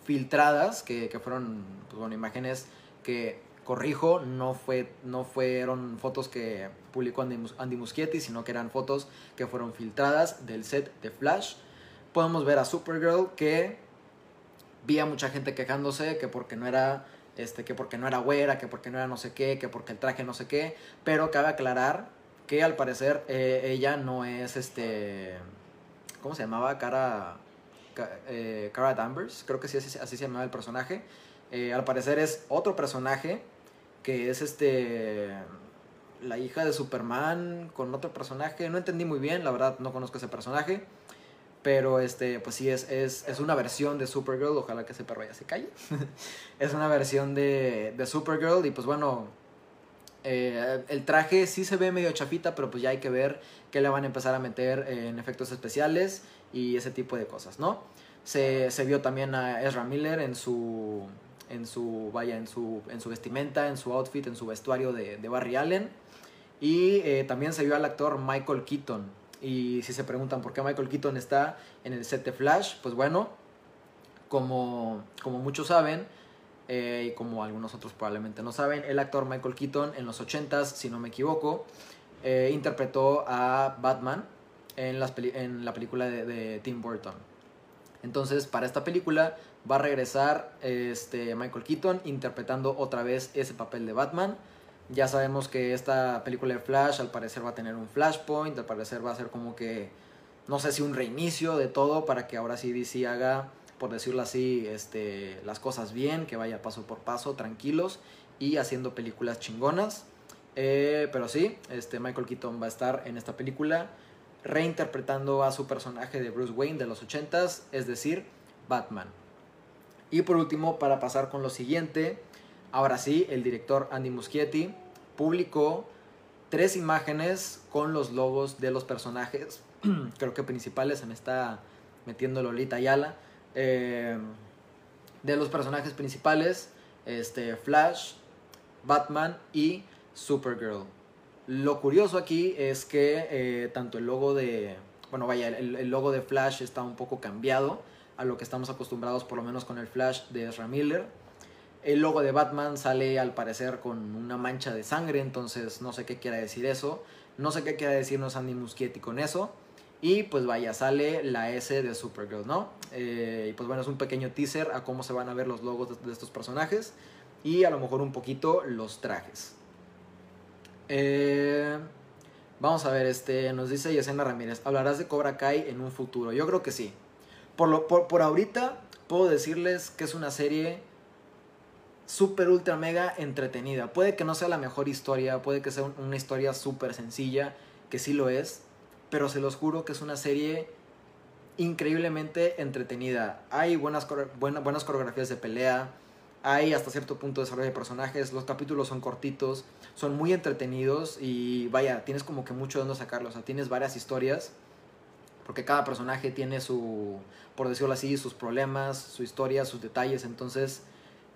filtradas, que, que fueron pues bueno, imágenes que corrijo, no, fue, no fueron fotos que publicó Andy, Muschietti, sino que eran fotos que fueron filtradas del set de Flash. Podemos ver a Supergirl que vi a mucha gente quejándose que porque no era este que porque no era güera, que porque no era no sé qué, que porque el traje no sé qué, pero cabe aclarar que al parecer eh, ella no es este ¿cómo se llamaba? Cara eh, Cara Danvers, creo que sí así, se llamaba el personaje. Eh, al parecer es otro personaje que es este la hija de Superman con otro personaje. No entendí muy bien, la verdad no conozco ese personaje. Pero este, pues sí, es, es, es una versión de Supergirl. Ojalá que ese perro ya se calle. es una versión de, de Supergirl. Y pues bueno, eh, el traje sí se ve medio chafita, pero pues ya hay que ver qué le van a empezar a meter en efectos especiales y ese tipo de cosas, ¿no? Se, se vio también a Ezra Miller en su en su, vaya, en su, en su vestimenta, en su outfit, en su vestuario de, de Barry Allen. Y eh, también se vio al actor Michael Keaton. Y si se preguntan por qué Michael Keaton está en el set de Flash, pues bueno, como, como muchos saben, eh, y como algunos otros probablemente no saben, el actor Michael Keaton en los 80s, si no me equivoco, eh, interpretó a Batman en, las en la película de, de Tim Burton. Entonces, para esta película va a regresar este, Michael Keaton interpretando otra vez ese papel de Batman. Ya sabemos que esta película de Flash al parecer va a tener un flashpoint, al parecer va a ser como que, no sé si un reinicio de todo para que ahora sí DC haga, por decirlo así, este, las cosas bien, que vaya paso por paso, tranquilos y haciendo películas chingonas. Eh, pero sí, este, Michael Keaton va a estar en esta película reinterpretando a su personaje de Bruce Wayne de los 80s, es decir, Batman. Y por último, para pasar con lo siguiente, ahora sí, el director Andy Muschietti publicó tres imágenes con los logos de los personajes, creo que principales, se me está metiendo Lolita Ayala, eh, de los personajes principales, este, Flash, Batman y Supergirl. Lo curioso aquí es que eh, tanto el logo de, bueno vaya, el, logo de Flash está un poco cambiado a lo que estamos acostumbrados por lo menos con el Flash de Ezra Miller. El logo de Batman sale al parecer con una mancha de sangre, entonces no sé qué quiera decir eso. No sé qué quiera decirnos Andy Muschietti con eso. Y pues vaya, sale la S de Supergirl, ¿no? Eh, y pues bueno, es un pequeño teaser a cómo se van a ver los logos de estos personajes y a lo mejor un poquito los trajes. Eh, vamos a ver, este, nos dice Yesenia Ramírez, ¿hablarás de Cobra Kai en un futuro? Yo creo que sí. Por, lo, por, ahorita puedo decirles que es una serie súper, ultra, mega entretenida. Puede que no sea la mejor historia, puede que sea una historia súper sencilla, que sí lo es, pero se los juro que es una serie increíblemente entretenida. Hay buenas, buenas, buenas coreografías de pelea, hay hasta cierto punto de desarrollo de personajes, los capítulos son cortitos, son muy entretenidos y vaya, tienes como que mucho de dónde sacarlo, o sea, tienes varias historias, porque cada personaje tiene su, por decirlo así, sus problemas, su historia, sus detalles, entonces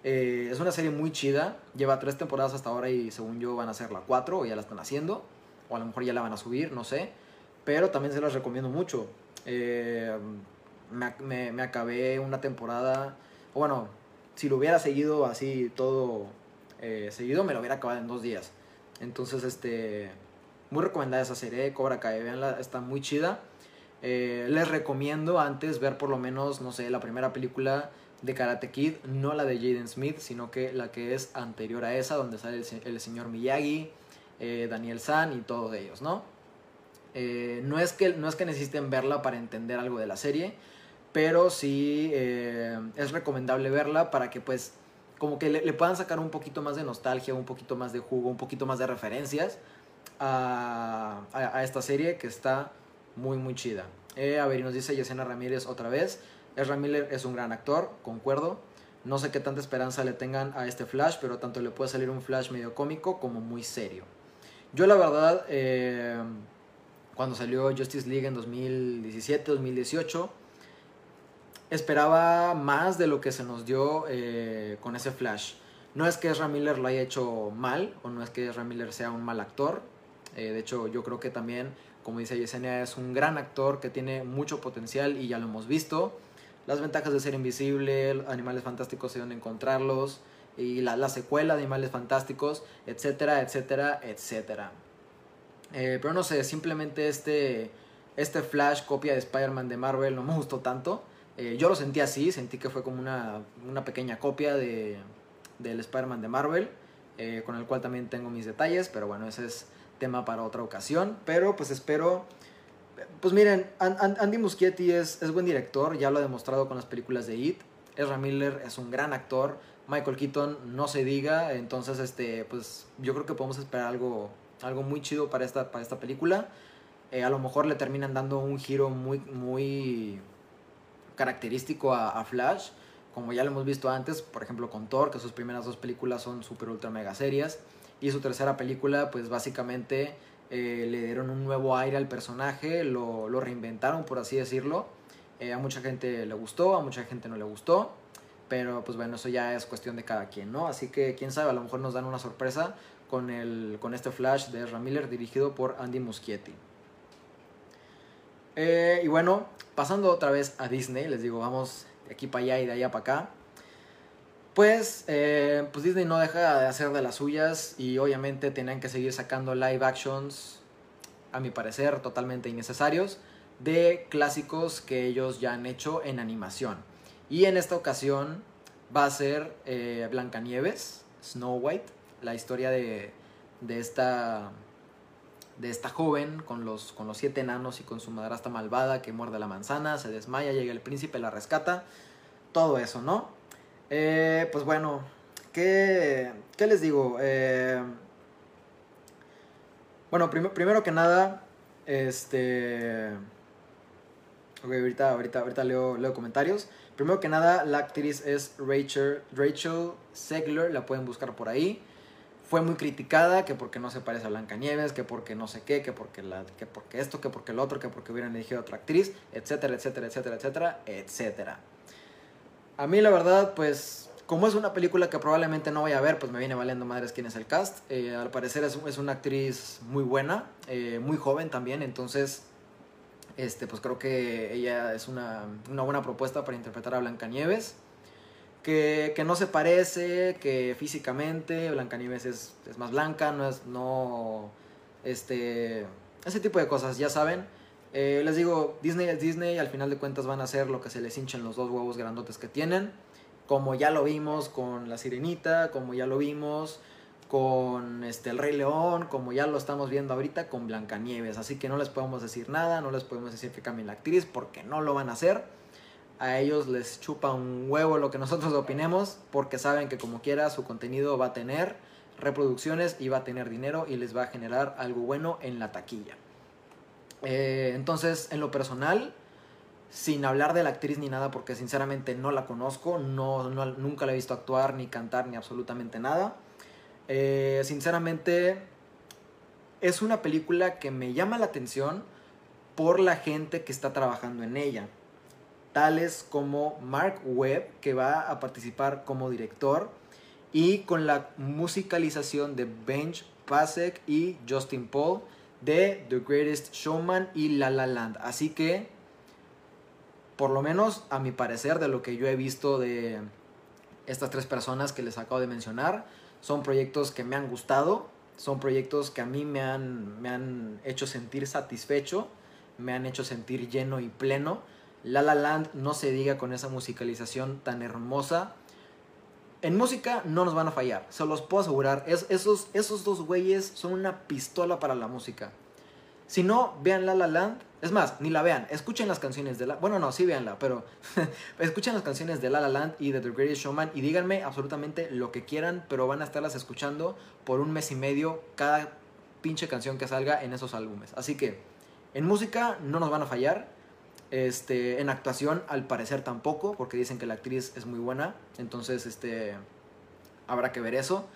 eh, es una serie muy chida, lleva tres temporadas hasta ahora y según yo van a ser la cuatro o ya la están haciendo, o a lo mejor ya la van a subir, no sé, pero también se las recomiendo mucho. Eh, me, me acabé una temporada, bueno, si lo hubiera seguido así todo eh, seguido, me lo hubiera acabado en dos días. Entonces, este, muy recomendada esa serie, Cobra Kai, veanla, está muy chida. Eh, les recomiendo antes ver por lo menos, no sé, la primera película de Karate Kid, no la de Jaden Smith, sino que la que es anterior a esa, donde sale el, señor Miyagi, Daniel San y todos ellos, ¿no? No, es que, no es que necesiten verla para entender algo de la serie, pero sí eh, es recomendable verla para que pues como que le, puedan sacar un poquito más de nostalgia, un poquito más de jugo, un poquito más de referencias a, esta serie que está muy muy chida. Eh, a ver, y nos dice Yesenia Ramírez otra vez, Ezra Miller es un gran actor, concuerdo. No sé qué tanta esperanza le tengan a este Flash, pero tanto le puede salir un Flash medio cómico como muy serio. Yo la verdad, eh, cuando salió Justice League en 2017-2018, esperaba más de lo que se nos dio eh, con ese Flash. No es que Ezra Miller lo haya hecho mal, o no es que Ezra Miller sea un mal actor. Eh, de hecho, yo creo que también, como dice Yesenia, es un gran actor que tiene mucho potencial y ya lo hemos visto. Las ventajas de ser invisible, Animales Fantásticos y dónde encontrarlos, y la, secuela de Animales Fantásticos, etcétera, etcétera, etcétera. Eh, pero no sé, simplemente este, este Flash copia de Spider-Man de Marvel no me gustó tanto. Eh, yo lo sentí así, sentí que fue como una, pequeña copia de, del Spider-Man de Marvel, eh, con el cual también tengo mis detalles, pero bueno, ese es tema para otra ocasión. Pero pues espero... Pues miren, Andy Muschietti es, es buen director, ya lo ha demostrado con las películas de It. Ezra Miller es un gran actor. Michael Keaton no se diga. Entonces, este, pues yo creo que podemos esperar algo, algo muy chido para esta, para esta película. Eh, a lo mejor le terminan dando un giro muy, muy, característico a, Flash, como ya lo hemos visto antes, por ejemplo con Thor, que sus primeras dos películas son super ultra mega serias, y su tercera película pues básicamente eh, le dieron un nuevo aire al personaje, lo, lo reinventaron por así decirlo, eh, a mucha gente le gustó, a mucha gente no le gustó, pero pues bueno, eso ya es cuestión de cada quien, ¿no? Así que quién sabe, a lo mejor nos dan una sorpresa con, el, con este Flash de Ezra Miller dirigido por Andy Muschietti. Eh, y bueno, pasando otra vez a Disney, les digo, vamos de aquí para allá y de allá para acá. Pues, eh, pues Disney no deja de hacer de las suyas y obviamente tenían que seguir sacando live actions, a mi parecer, totalmente innecesarios, de clásicos que ellos ya han hecho en animación. Y en esta ocasión va a ser eh, Blancanieves, Snow White, la historia de, de esta de esta joven con los, con los siete enanos y con su madrastra malvada que muerde la manzana, se desmaya, llega el príncipe, la rescata, todo eso, ¿no? Eh, pues bueno, ¿qué, qué les digo? Eh, bueno, primero que nada, este... Ok, ahorita, ahorita, ahorita leo, leo comentarios. Primero que nada, la actriz es Rachel, Rachel Segler, la pueden buscar por ahí. Fue muy criticada, que porque no se parece a Blanca Nieves, que porque no sé qué, que porque, la, que porque esto, que porque lo otro, que porque hubieran elegido otra actriz, etcétera, etcétera, etcétera, etcétera, etcétera. A mí la verdad, pues, como es una película que probablemente no voy a ver, pues me viene valiendo madres quién es el cast. Eh, al parecer es, es, una actriz muy buena, eh, muy joven también, entonces este, pues creo que ella es una, una buena propuesta para interpretar a Blancanieves. Que, no se parece, que físicamente Blancanieves es, es más blanca, no es, no, este, ese tipo de cosas, ya saben. Eh, les digo, Disney es Disney, al final de cuentas van a hacer lo que se les hinchen los dos huevos grandotes que tienen. Como ya lo vimos con La Sirenita, como ya lo vimos con este, El Rey León, como ya lo estamos viendo ahorita con Blancanieves. Así que no les podemos decir nada, no les podemos decir que cambien la actriz porque no lo van a hacer. A ellos les chupa un huevo lo que nosotros opinemos porque saben que como quiera su contenido va a tener reproducciones y va a tener dinero y les va a generar algo bueno en la taquilla. Eh, entonces, en lo personal, sin hablar de la actriz ni nada, porque sinceramente no la conozco, no, nunca la he visto actuar, ni cantar, ni absolutamente nada. Eh, sinceramente, es una película que me llama la atención por la gente que está trabajando en ella. Tales como Mark Webb, que va a participar como director, y con la musicalización de Benj Pasek y Justin Paul de The Greatest Showman y La La Land. Así que, por lo menos a mi parecer, de lo que yo he visto de estas tres personas que les acabo de mencionar, son proyectos que me han gustado, son proyectos que a mí me han, me han hecho sentir satisfecho, me han hecho sentir lleno y pleno. La La Land no se diga con esa musicalización tan hermosa. En música no nos van a fallar, se los puedo asegurar. Es, esos, esos dos güeyes son una pistola para la música. Si no, vean La La Land. Es más, ni la vean. Escuchen las canciones de la... Bueno, no, sí veanla, pero... escuchen las canciones de La La Land y de The Greatest Showman y díganme absolutamente lo que quieran, pero van a estarlas escuchando por un mes y medio cada pinche canción que salga en esos álbumes. Así que, en música no nos van a fallar. Este, en actuación, al parecer tampoco, porque dicen que la actriz es muy buena. Entonces, este, habrá que ver eso.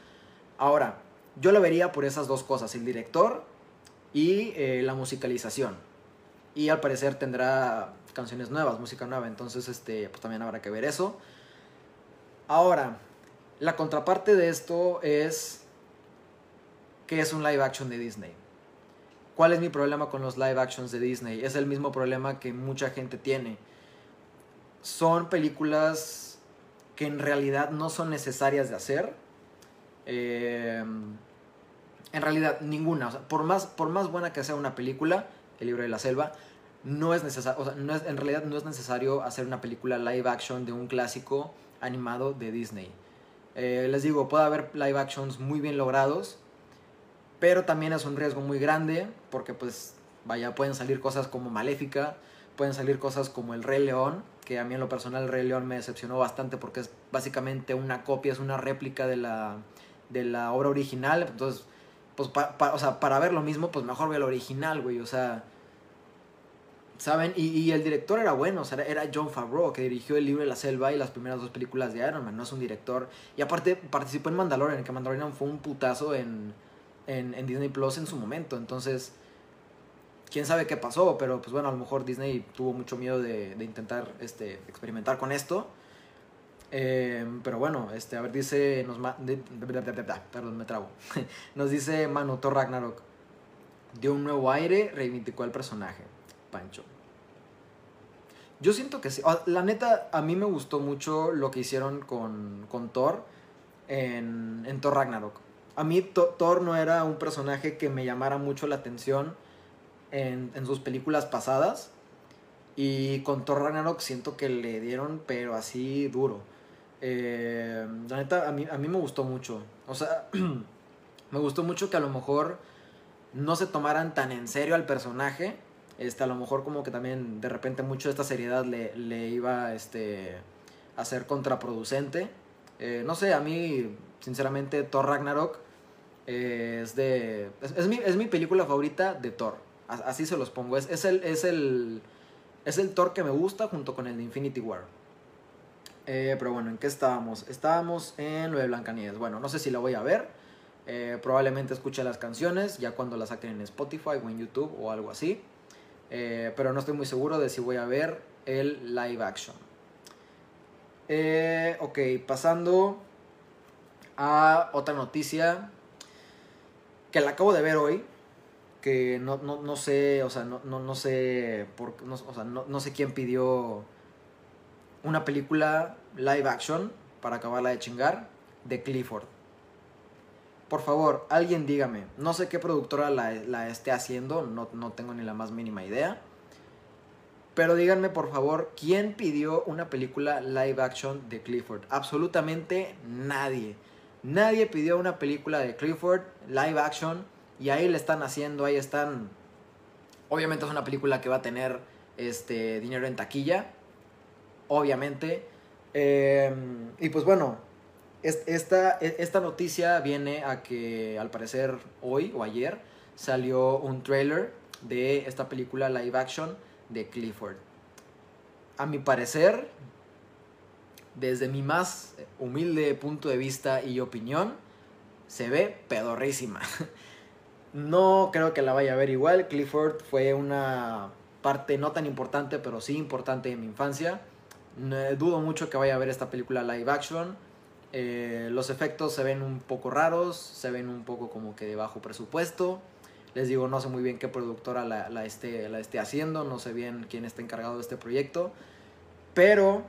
Ahora, yo lo vería por esas dos cosas, el director y eh, la musicalización. Y al parecer tendrá canciones nuevas, música nueva, entonces este, pues también habrá que ver eso. Ahora, la contraparte de esto es que es un live action de Disney. ¿Cuál es mi problema con los live actions de Disney? Es el mismo problema que mucha gente tiene. Son películas que en realidad no son necesarias de hacer. Eh, en realidad, ninguna. Por más, por más buena que sea una película, El libro de la selva, no es necesario, o sea, en realidad no es necesario hacer una película live action de un clásico animado de Disney. Eh, les digo, puede haber live actions muy bien logrados, pero también es un riesgo muy grande, porque pues, vaya, pueden salir cosas como Maléfica, pueden salir cosas como El Rey León, que a mí en lo personal El Rey León me decepcionó bastante porque es básicamente una copia, es una réplica de la, de la obra original, entonces pues, o sea, para ver lo mismo, pues mejor ve el original, güey, o sea, ¿saben? Y, el director era bueno, o sea, era John Favreau, que dirigió El libro de la selva y las primeras dos películas de Iron Man, no es un director, y aparte participó en Mandalorian, que Mandalorian fue un putazo en, en, Disney Plus en su momento, entonces, quién sabe qué pasó, pero pues bueno, a lo mejor Disney tuvo mucho miedo de, intentar este, experimentar con esto, Em, pero bueno, este, a ver, dice. Nos perdón, me trabo. Nos dice Manu Thor Ragnarok. Dio un nuevo aire, reivindicó al personaje. Pancho. Yo siento que sí. La neta, a mí me gustó mucho lo que hicieron con, con Thor en, en Thor Ragnarok. A mí Thor no era un personaje que me llamara mucho la atención en, sus películas pasadas. Y con Thor Ragnarok siento que le dieron, pero así duro. Eh, la neta, a mí, a mí me gustó mucho. O sea, me gustó mucho que a lo mejor no se tomaran tan en serio al personaje. Este, a lo mejor como que también de repente mucho de esta seriedad le, le iba este, a ser contraproducente. Eh, no sé, a mí, sinceramente, Thor Ragnarok eh, es de... Es, mi, es mi película favorita de Thor. Así se los pongo. Es, es, el, es, el, es el Thor que me gusta junto con el de Infinity War. Eh, pero bueno, ¿en qué estábamos? Estábamos en lo de Blancanieves. Bueno, no sé si la voy a ver. Eh, probablemente escuche las canciones ya cuando las saquen en Spotify o en YouTube o algo así. Pero no estoy muy seguro de si voy a ver el live action. ok, pasando a otra noticia que la acabo de ver hoy. Que no, no, sé, o sea, no, no, sé por, o sea, no sé quién pidió una película live action, para acabarla de chingar, de Clifford. Por favor, alguien dígame, no sé qué productora la, esté haciendo, no, no tengo ni la más mínima idea. Pero díganme por favor, ¿quién pidió una película live action de Clifford? Absolutamente nadie. Nadie pidió una película de Clifford live action y ahí le están haciendo, ahí están. Obviamente es una película que va a tener este dinero en taquilla obviamente. Em, y pues bueno, esta, e, esta noticia viene a que al parecer hoy o ayer salió un trailer de esta película live action de Clifford. A mi parecer, desde mi más humilde punto de vista y opinión, se ve pedorrísima. No creo que la vaya a ver igual. Clifford fue una parte no tan importante, pero sí importante en mi infancia dudo mucho que vaya a ver esta película live action. Eh, los efectos se ven un poco raros, se ven un poco como que de bajo presupuesto. Les digo, no sé muy bien qué productora la, esté, la esté haciendo, no sé bien quién está encargado de este proyecto. Pero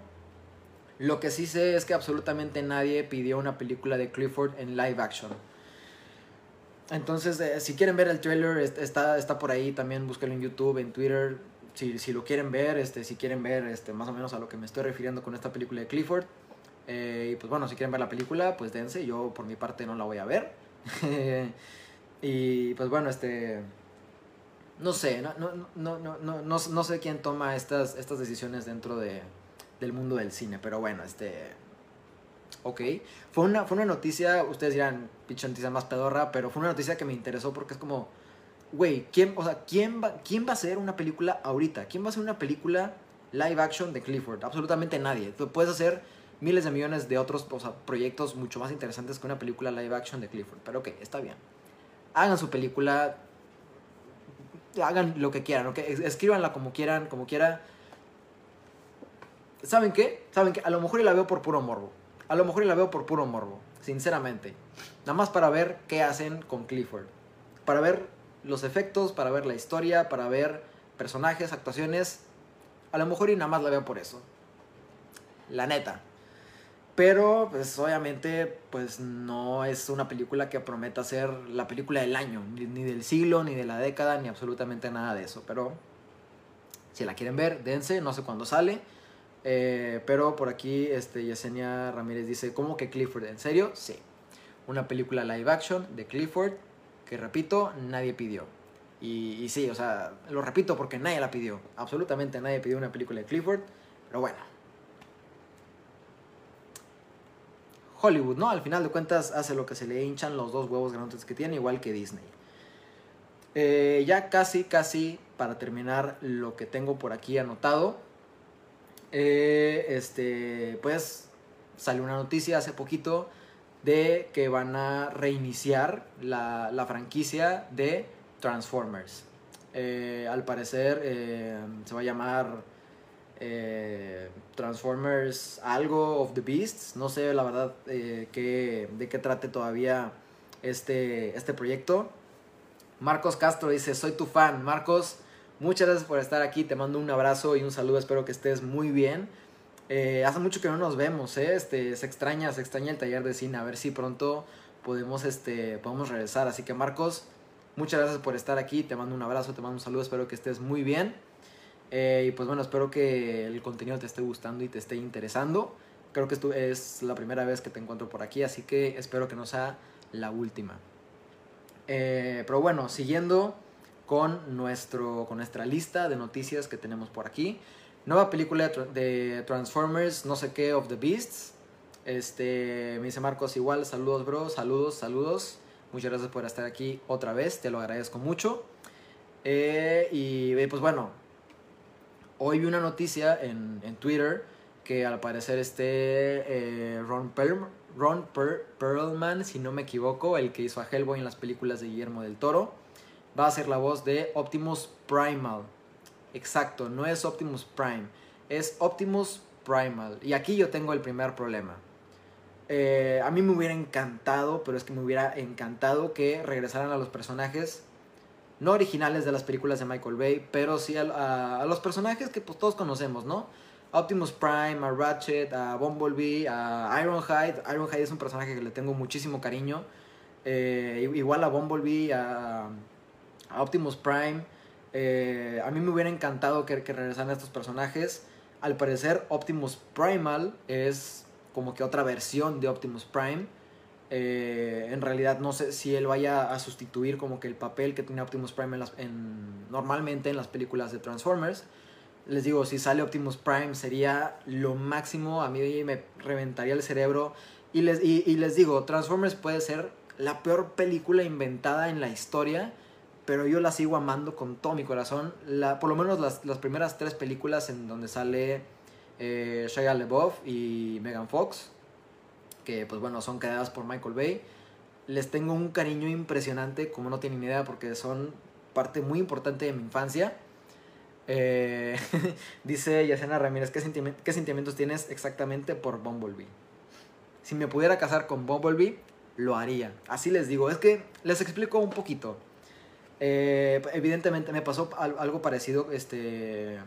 lo que sí sé es que absolutamente nadie pidió una película de Clifford en live action. Entonces, eh, si quieren ver el trailer, está, está por ahí, también búsquenlo en YouTube, en Twitter, si, si, lo quieren ver, este, si quieren ver este, más o menos a lo que me estoy refiriendo con esta película de Clifford. Eh, y pues bueno, si quieren ver la película, pues dense. Yo por mi parte no la voy a ver. y pues bueno, este... No sé, no, no, no, no, no, no sé quién toma estas, estas decisiones dentro de, del mundo del cine, pero bueno, este... Ok, fue una, fue una noticia, ustedes dirán, pinche noticia más pedorra, pero fue una noticia que me interesó porque es como güey, ¿quién, o sea, ¿quién, va, ¿quién va a hacer una película ahorita? ¿Quién va a hacer una película live action de Clifford? Absolutamente nadie. Tú puedes hacer miles de millones de otros proyectos mucho más interesantes que una película live action de Clifford. Pero ok, está bien. Hagan su película, hagan lo que quieran, ¿ok? Escríbanla como quieran, como quiera. ¿Saben qué? ¿Saben qué? A lo mejor la veo por puro morbo. A lo mejor la veo por puro morbo, sinceramente. Nada más para ver qué hacen con Clifford. Para ver los efectos, para ver la historia, para ver personajes, actuaciones. A lo mejor y nada más la veo por eso. La neta. Pero, pues obviamente, pues no es una película que prometa ser la película del año, ni, del siglo, ni de la década, ni absolutamente nada de eso. Pero, si la quieren ver, dense, no sé cuándo sale. Eh, pero por aquí, este, Yesenia Ramírez dice, ¿cómo que Clifford? ¿En serio? Sí. Una película live action de Clifford que repito, nadie pidió. Y, sí, o sea, lo repito porque nadie la pidió. Absolutamente nadie pidió una película de Clifford. Pero bueno. Hollywood, ¿no? Al final de cuentas hace lo que se le hinchan los dos huevos grandes que tiene, igual que Disney. Eh, ya casi, casi para terminar lo que tengo por aquí anotado. Eh, este, pues salió una noticia hace poquito de que van a reiniciar la, franquicia de Transformers. Eh, al parecer eh, se va a llamar Transformers algo of the Beasts. No sé la verdad qué, de qué trate todavía este, este proyecto. Marcos Castro dice, soy tu fan. Marcos, muchas gracias por estar aquí. Te mando un abrazo y un saludo. Espero que estés muy bien. Eh, hace mucho que no nos vemos, ¿eh? Este, se extraña, se extraña el taller de cine. A ver si pronto podemos, este, podemos regresar. Así que Marcos, muchas gracias por estar aquí. Te mando un abrazo, te mando un saludo. Espero que estés muy bien. Eh, y pues bueno, espero que el contenido te esté gustando y te esté interesando. Creo que esto es la primera vez que te encuentro por aquí, así que espero que no sea la última. Pero bueno, siguiendo con, nuestro, con nuestra lista de noticias que tenemos por aquí. Nueva película de Transformers, no sé qué, of the Beasts. Este, me dice Marcos igual, saludos bro, saludos, saludos. Muchas gracias por estar aquí otra vez, te lo agradezco mucho. Eh, y pues bueno, hoy vi una noticia en, en, Twitter que al parecer esté eh, Ron, Ron Perlman, si no me equivoco, el que hizo a Hellboy en las películas de Guillermo del Toro, va a ser la voz de Optimus Primal. Exacto, no es Optimus Prime, es Optimus Primal. Y aquí yo tengo el primer problema. Eh, a mí me hubiera encantado, pero es que me hubiera encantado que regresaran a los personajes no originales de las películas de Michael Bay, pero sí a, los personajes que pues, todos conocemos, ¿no? Optimus Prime, a Ratchet, a Bumblebee, a Ironhide. Ironhide es un personaje que le tengo muchísimo cariño. Eh, igual a Bumblebee, a, Optimus Prime. Eh, a mí me hubiera encantado que, que regresaran estos personajes. Al parecer, Optimus Primal es como que otra versión de Optimus Prime. Eh, en realidad no sé si él vaya a sustituir como que el papel que tiene Optimus Prime en normalmente en las películas de Transformers. Les digo, si sale Optimus Prime sería lo máximo, a mí me reventaría el cerebro. Y les, y, les digo, Transformers puede ser la peor película inventada en la historia, pero yo la sigo amando con todo mi corazón. Por lo menos las, las primeras tres películas en donde sale eh, Shia LaBeouf y Megan Fox que pues bueno, son creadas por Michael Bay. Les tengo un cariño impresionante, como no tienen idea, porque son parte muy importante de mi infancia. Eh, dice Yacena Ramírez, ¿qué, ¿qué sentimientos tienes exactamente por Bumblebee? Si me pudiera casar con Bumblebee, lo haría. Así les digo, es que les explico un poquito. Eh, evidentemente me pasó algo parecido este,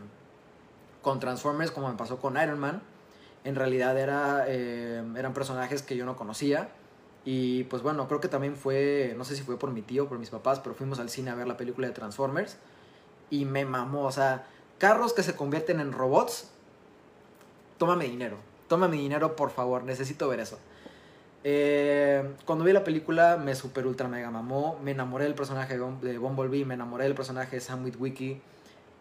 con Transformers como me pasó con Iron Man en realidad era, eh, eran personajes que yo no conocía. Y pues bueno, creo que también fue, no sé si fue por mi tío, por mis papás, pero fuimos al cine a ver la película de Transformers. Y me mamó, o sea, carros que se convierten en robots. Tómame dinero, tómame dinero por favor, necesito ver eso. Eh, cuando vi la película me super ultra mega mamó, me enamoré del personaje de Bumblebee, me enamoré del personaje de Sam Witwicky,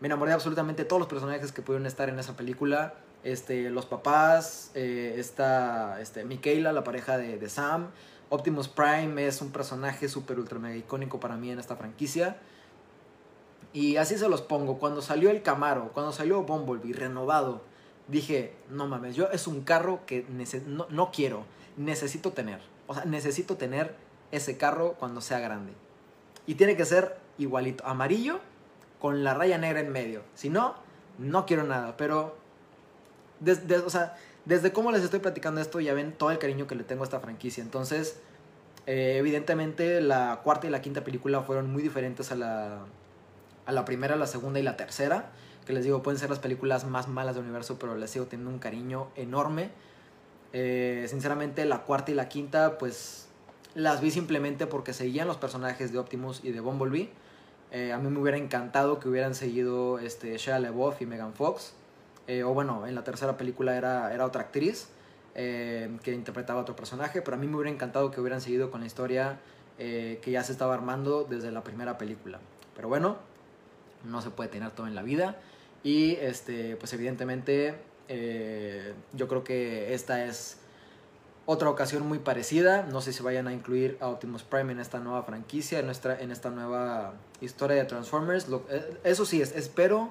me enamoré de absolutamente todos los personajes que pudieron estar en esa película este, los papás, eh, está este, Michaela, la pareja de, Sam. Optimus Prime es un personaje súper ultra mega icónico para mí en esta franquicia. Y así se los pongo. Cuando salió el Camaro, cuando salió Bumblebee renovado, dije, no mames, yo es un carro que no, no quiero, necesito tener. O sea, necesito tener ese carro cuando sea grande. Y tiene que ser igualito, amarillo con la raya negra en medio. Si no, no quiero nada. Pero desde, o sea, desde cómo les estoy platicando esto, ya ven todo el cariño que le tengo a esta franquicia. Entonces, eh, evidentemente, la cuarta y la quinta película fueron muy diferentes a la, a la primera, la segunda y la tercera. Que les digo, pueden ser las películas más malas del universo, pero les sigo teniendo un cariño enorme. Eh, sinceramente, la cuarta y la quinta, pues las vi simplemente porque seguían los personajes de Optimus y de Bumblebee. Eh, a mí me hubiera encantado que hubieran seguido este, Shia LaBeouf y Megan Fox. Eh, o bueno, en la tercera película era, era otra actriz que interpretaba otro personaje, pero a mí me hubiera encantado que hubieran seguido con la historia que ya se estaba armando desde la primera película. Pero bueno, no se puede tener todo en la vida y este, pues evidentemente yo creo que esta es otra ocasión muy parecida. No sé si vayan a incluir a Optimus Prime en esta nueva franquicia, en, nuestra, en esta nueva historia de Transformers. eso sí, es, espero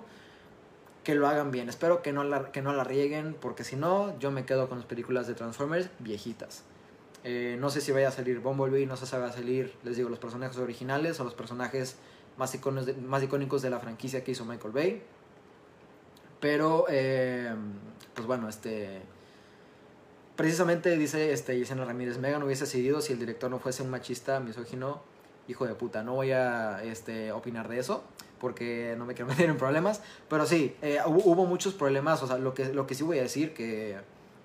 que lo hagan bien. Espero que no la, que no la rieguen, porque si no, yo me quedo con las películas de Transformers viejitas. Eh, no sé si vaya a salir Bumblebee, no sé si va a salir, les digo, los personajes originales o los personajes más, icónicos de, más icónicos de la franquicia que hizo Michael Bay. Pero, eh, pues bueno, este... Precisamente dice este, Yesenia Ramírez, Megan hubiese seguido si el director no fuese un machista, misógino, hijo de puta. No voy a este, opinar de eso porque no me quiero meter en problemas. Pero sí, eh, hubo, muchos problemas. O sea, lo que, lo que sí voy a decir que,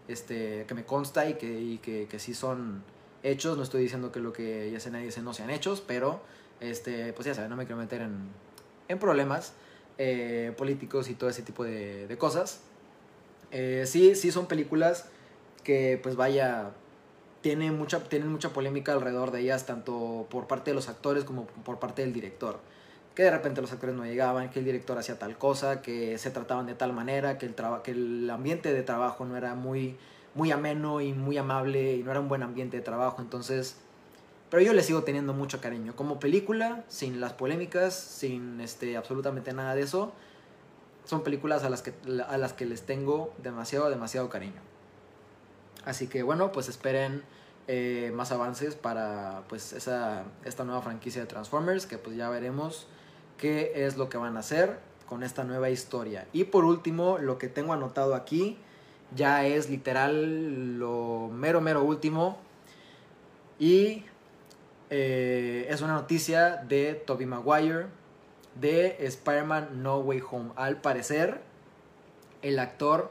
este, que me consta y que, y que, que sí son hechos. No estoy diciendo que lo que ya se nadie dice no sean hechos, pero este, pues ya saben, no me quiero meter en, en problemas eh, políticos y todo ese tipo de, cosas. Eh, sí, sí son películas que pues vaya, tiene mucha, tienen mucha polémica alrededor de ellas, tanto por parte de los actores como por parte del director que de repente los actores no llegaban, que el director hacía tal cosa, que se trataban de tal manera, que el, que el ambiente de trabajo no era muy, muy ameno y muy amable y no era un buen ambiente de trabajo. Entonces, pero yo le sigo teniendo mucho cariño. Como película, sin las polémicas, sin este, absolutamente nada de eso, son películas a las que, a las que les tengo demasiado, demasiado cariño. Así que bueno, pues esperen eh, más avances para pues esa, esta nueva franquicia de Transformers, que pues ya veremos qué es lo que van a hacer con esta nueva historia. Y por último, lo que tengo anotado aquí ya es literal lo mero, mero último. Y eh, es una noticia de Toby Maguire de Spider-Man No Way Home. Al parecer, el actor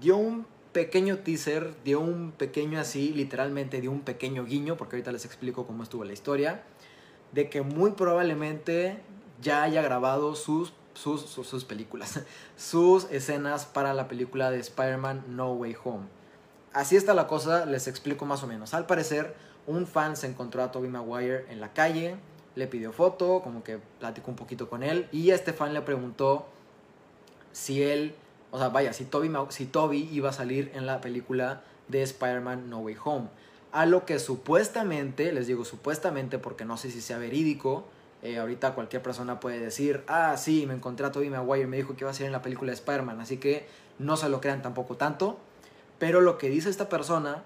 dio un pequeño teaser, dio un pequeño así, literalmente dio un pequeño guiño, porque ahorita les explico cómo estuvo la historia, de que muy probablemente ya haya grabado sus, sus, sus, películas, sus escenas para la película de Spider-Man No Way Home. Así está la cosa, les explico más o menos. Al parecer, un fan se encontró a Tobey Maguire en la calle, le pidió foto, como que platicó un poquito con él y este fan le preguntó si él, o sea, vaya, si Toby, si Toby iba a salir en la película de Spider-Man No Way Home. A lo que supuestamente, les digo supuestamente porque no sé si sea verídico, eh, ahorita cualquier persona puede decir, ah, sí, me encontré a Toby Maguire, me dijo que iba a salir en la película de Spider-Man, así que no se lo crean tampoco tanto. Pero lo que dice esta persona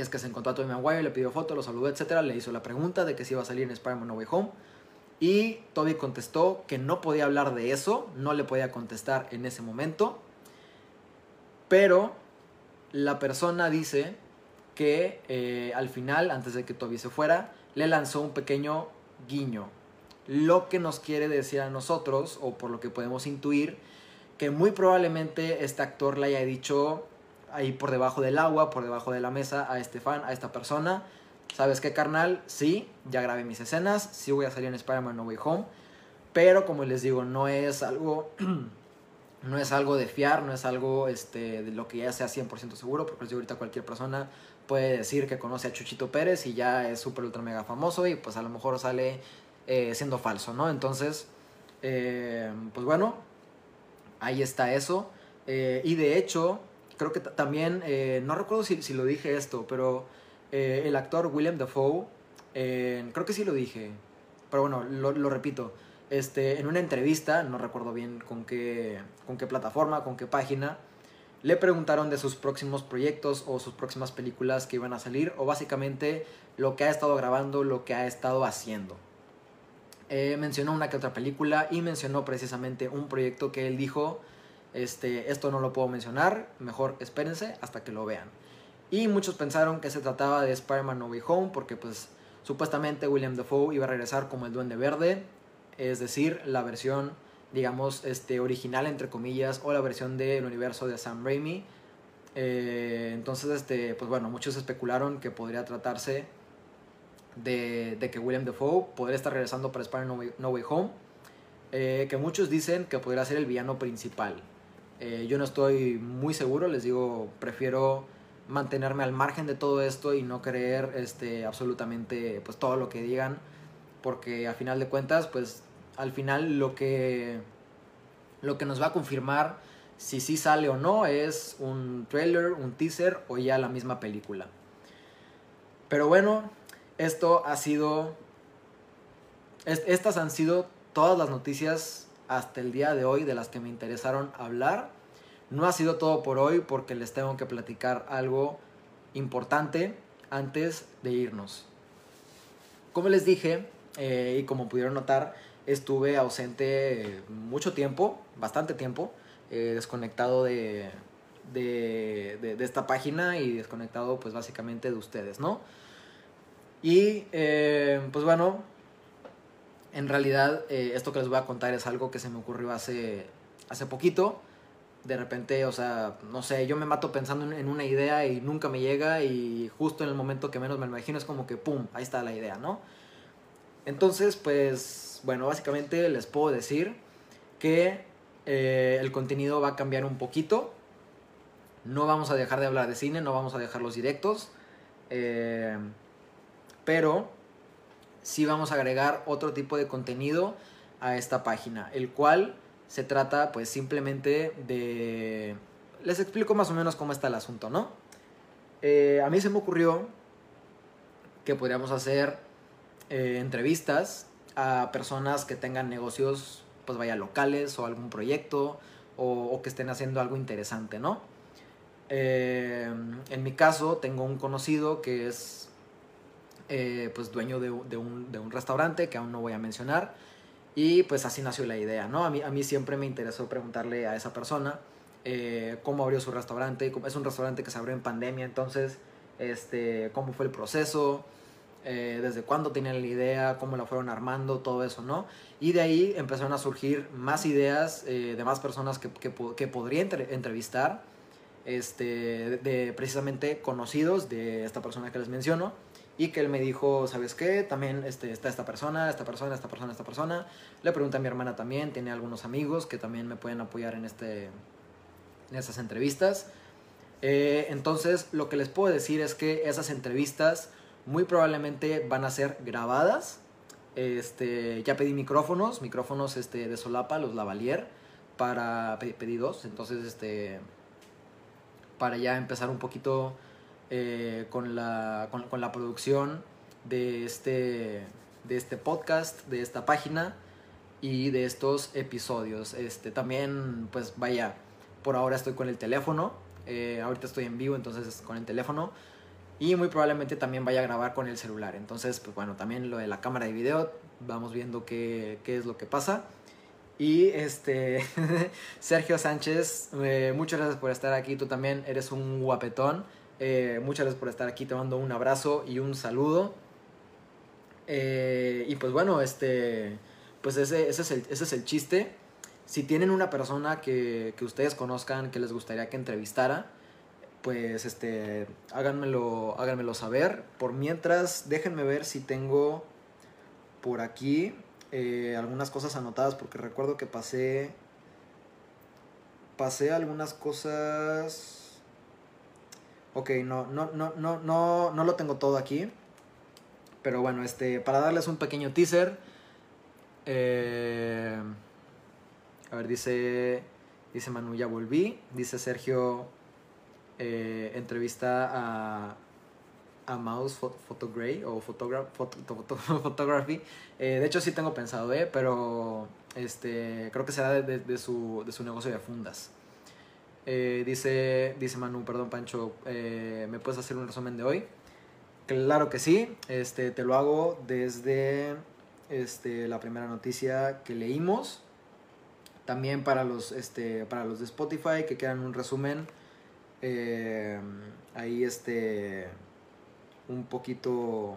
es que se encontró a Tobey Maguire, le pidió foto, lo saludó, etc. Le hizo la pregunta de que si iba a salir en Spider-Man No Way Home. Y Toby contestó que no podía hablar de eso, no le podía contestar en ese momento. Pero la persona dice que eh, al final, antes de que Toby se fuera, le lanzó un pequeño guiño. Lo que nos quiere decir a nosotros, o por lo que podemos intuir, que muy probablemente este actor le haya dicho ahí por debajo del agua, por debajo de la mesa a este fan, a esta persona. ¿Sabes qué, carnal? Sí, ya grabé mis escenas, sí voy a salir en Spider-Man No Way Home, pero como les digo, no es algo, no es algo de fiar, no es algo este, de lo que ya sea 100% seguro, porque ahorita cualquier persona puede decir que conoce a Chuchito Pérez y ya es súper ultra mega famoso y pues a lo mejor sale eh, siendo falso, ¿no? Entonces, eh, pues bueno, ahí está eso. Eh, y de hecho, creo que también, eh, no recuerdo si, si, lo dije esto, pero eh, el actor William Dafoe, creo que sí lo dije, pero bueno, lo, lo, repito, este, en una entrevista, no recuerdo bien con qué, con qué plataforma, con qué página, le preguntaron de sus próximos proyectos o sus próximas películas que iban a salir, o básicamente lo que ha estado grabando, lo que ha estado haciendo. Eh, mencionó una que otra película y mencionó precisamente un proyecto que él dijo este, esto no lo puedo mencionar, mejor espérense hasta que lo vean. Y muchos pensaron que se trataba de Spider-Man No Way Home porque pues supuestamente William Dafoe iba a regresar como el Duende Verde, es decir, la versión digamos este, original entre comillas o la versión del universo de Sam Raimi. Eh, entonces, este, pues bueno, muchos especularon que podría tratarse de, que William Dafoe podría estar regresando para Spider-Man no, Way Home. Eh, que muchos dicen que podría ser el villano principal. Eh, yo no estoy muy seguro, les digo, prefiero mantenerme al margen de todo esto y no creer este, absolutamente pues, todo lo que digan, porque a final de cuentas, pues al final lo que, lo que nos va a confirmar si sí sale o no es un trailer, un teaser o ya la misma película. Pero bueno, esto ha sido, estas han sido todas las noticias hasta el día de hoy de las que me interesaron hablar. No ha sido todo por hoy porque les tengo que platicar algo importante antes de irnos. Como les dije eh, y como pudieron notar, estuve ausente mucho tiempo, bastante tiempo, eh, desconectado de, de, esta página y desconectado pues básicamente de ustedes, ¿no? Y eh, pues bueno, en realidad, eh, esto que les voy a contar es algo que se me ocurrió hace, hace poquito. De repente, o sea, no sé, yo me mato pensando en, una idea y nunca me llega y justo en el momento que menos me imagino es como que, ¡pum!, ahí está la idea, ¿no? Entonces, pues, bueno, básicamente les puedo decir que eh, el contenido va a cambiar un poquito. No vamos a dejar de hablar de cine, no vamos a dejar los directos. Eh, pero sí vamos a agregar otro tipo de contenido a esta página, el cual se trata pues simplemente de... Les explico más o menos cómo está el asunto, ¿no? Eh, a mí se me ocurrió que podríamos hacer eh, entrevistas a personas que tengan negocios pues vaya, locales o algún proyecto o, que estén haciendo algo interesante, ¿no? Eh, en mi caso, tengo un conocido que es eh, pues dueño de, un, de, un, restaurante que aún no voy a mencionar. Y pues así nació la idea, ¿no? A mí, a mí siempre me interesó preguntarle a esa persona eh, cómo abrió su restaurante. Es un restaurante que se abrió en pandemia, entonces, este, cómo fue el proceso, eh, desde cuándo tenían la idea, cómo la fueron armando, todo eso, ¿no? Y de ahí empezaron a surgir más ideas de más personas que, que, que podría entrevistar, este, de precisamente conocidos de esta persona que les menciono y que él me dijo, ¿sabes qué? También este, está esta persona, esta persona, esta persona, esta persona. Le pregunté a mi hermana también, tiene algunos amigos que también me pueden apoyar en, este, en esas entrevistas. Eh, entonces, lo que les puedo decir es que esas entrevistas muy probablemente van a ser grabadas. Este, ya pedí micrófonos, micrófonos este, de solapa, los lavalier, para pedí dos. Entonces, este, para ya empezar un poquito eh, con, la, con, la producción de este, de este podcast, de esta página y de estos episodios. Este, también, pues vaya, por ahora estoy con el teléfono, eh, ahorita estoy en vivo, entonces con el teléfono. Y muy probablemente también vaya a grabar con el celular. Entonces, pues bueno, también lo de la cámara de video, vamos viendo qué, qué es lo que pasa. Y este, Sergio Sánchez, eh, muchas gracias por estar aquí. Tú también eres un guapetón. Eh, muchas gracias por estar aquí, te mando un abrazo y un saludo. Eh, y pues bueno, este, pues ese, ese, es el, ese es el chiste. Si tienen una persona que, que ustedes conozcan, que les gustaría que entrevistara, pues este, háganmelo, háganmelo saber. Por mientras, déjenme ver si tengo por aquí eh, algunas cosas anotadas, porque recuerdo que pasé, pasé algunas cosas Ok, no, no, no, no, no, no lo tengo todo aquí. Pero bueno, este, para darles un pequeño teaser. Eh, a ver, dice, dice Manu, ya volví. Dice Sergio, eh, entrevista a, a Mouse Photography o Photography. Eh, de hecho, sí tengo pensado, ¿eh? Pero este, creo que será de, su, de su negocio de fundas. Eh, dice, dice Manu, perdón Pancho, eh, ¿me puedes hacer un resumen de hoy? Claro que sí, este, te lo hago desde este, la primera noticia que leímos. También para los, este, para los de Spotify que quieran un resumen, eh, ahí este, un poquito,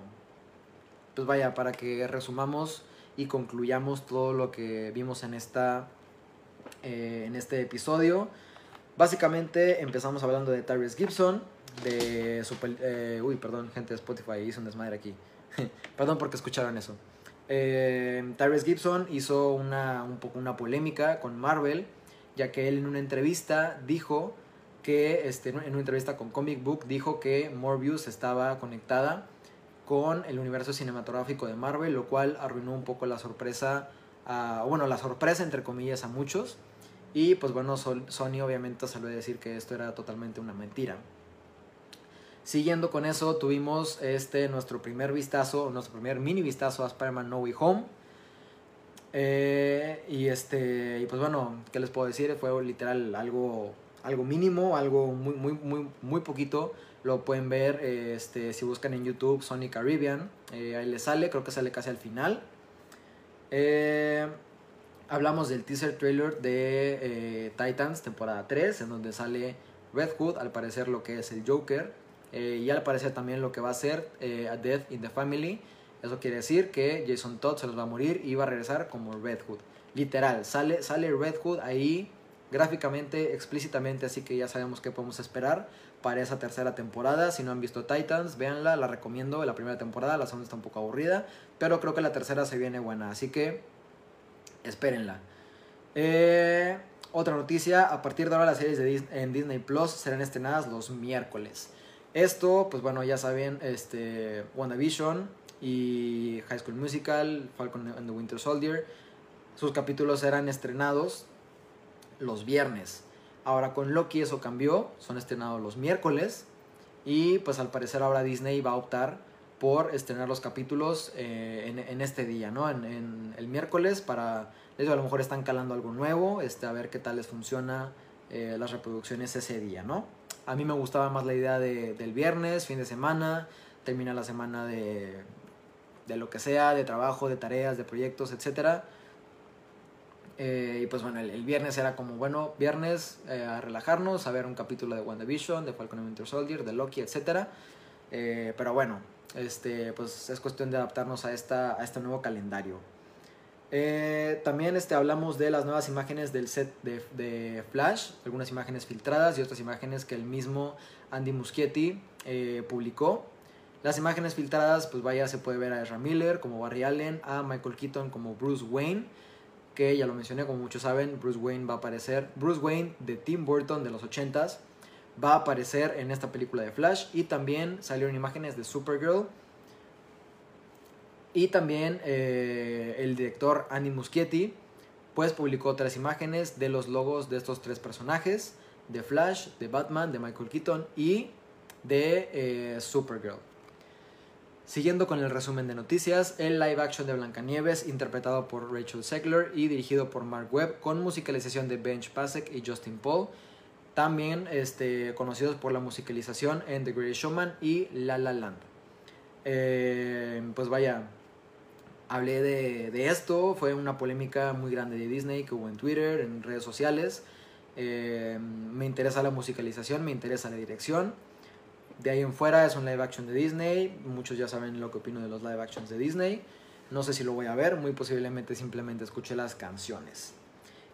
pues vaya, para que resumamos y concluyamos todo lo que vimos en, esta, en este episodio. Básicamente empezamos hablando de Tyrese Gibson, de su... Eh, uy, perdón, gente de Spotify, hizo un desmadre aquí. perdón porque escucharon eso. Eh, Tyrese Gibson hizo una, un poco una polémica con Marvel, ya que él en una entrevista dijo que, este, en una entrevista con Comic Book, dijo que Morbius estaba conectada con el universo cinematográfico de Marvel, lo cual arruinó un poco la sorpresa, bueno, la sorpresa entre comillas a muchos y pues bueno, Sony obviamente salió a decir que esto era totalmente una mentira. Siguiendo con eso, tuvimos este nuestro primer vistazo, nuestro primer mini vistazo a Spider-Man No Way Home. Eh, y este, y pues bueno, ¿qué les puedo decir? Fue literal algo, algo mínimo, algo muy, muy, muy, muy poquito. Lo pueden ver este, si buscan en YouTube Sony Caribbean. Eh, ahí les sale, creo que sale casi al final. Eh, hablamos del teaser trailer de eh, Titans temporada 3, en donde sale Red Hood, al parecer lo que es el Joker, eh, y al parecer también lo que va a ser eh, A Death in the Family. Eso quiere decir que Jason Todd se los va a morir y va a regresar como Red Hood. Literal, sale, sale Red Hood ahí gráficamente, explícitamente, así que ya sabemos qué podemos esperar para esa tercera temporada. Si no han visto Titans, véanla, la recomiendo. La primera temporada, la segunda está un poco aburrida, pero creo que la tercera se viene buena, así que espérenla. Eh, otra noticia, a partir de ahora las series en Disney Plus serán estrenadas los miércoles. Esto, pues bueno, ya saben, este, WandaVision y High School Musical, Falcon and the Winter Soldier, sus capítulos serán estrenados los viernes. Ahora con Loki eso cambió, son estrenados los miércoles y pues al parecer ahora Disney va a optar por estrenar los capítulos eh, en, este día, ¿no? En, el miércoles para, a lo mejor están calando algo nuevo, este, a ver qué tal les funciona eh, las reproducciones ese día, ¿no? A mí me gustaba más la idea de, del viernes, fin de semana, termina la semana de, de lo que sea, de trabajo, de tareas, de proyectos, etcétera. Eh, y pues bueno, el, viernes era como, bueno, viernes a relajarnos, a ver un capítulo de WandaVision, de Falcon and Winter Soldier, de Loki, etcétera. pero bueno, este, pues es cuestión de adaptarnos a, esta, a este nuevo calendario. Eh, también este, hablamos de las nuevas imágenes del set de, Flash, algunas imágenes filtradas y otras imágenes que el mismo Andy Muschietti eh, publicó. Las imágenes filtradas, pues vaya, se puede ver a Ezra Miller como Barry Allen, a Michael Keaton como Bruce Wayne, que ya lo mencioné, como muchos saben, Bruce Wayne va a aparecer, Bruce Wayne de Tim Burton de los 80s, va a aparecer en esta película de Flash y también salieron imágenes de Supergirl y también eh, el director Andy Muschietti pues publicó otras imágenes de los logos de estos tres personajes de Flash, de Batman, de Michael Keaton y de eh, Supergirl. Siguiendo con el resumen de noticias, el live action de Blancanieves, interpretado por Rachel Zegler y dirigido por Mark Webb, con musicalización de Bench Pasek y Justin Paul, también este, conocidos por la musicalización en The Great Showman y La La Land. Eh, pues vaya, hablé de, esto, fue una polémica muy grande de Disney que hubo en Twitter, en redes sociales. Eh, me interesa la musicalización, me interesa la dirección. De ahí en fuera es un live action de Disney, muchos ya saben lo que opino de los live actions de Disney. No sé si lo voy a ver, muy posiblemente simplemente escuché las canciones.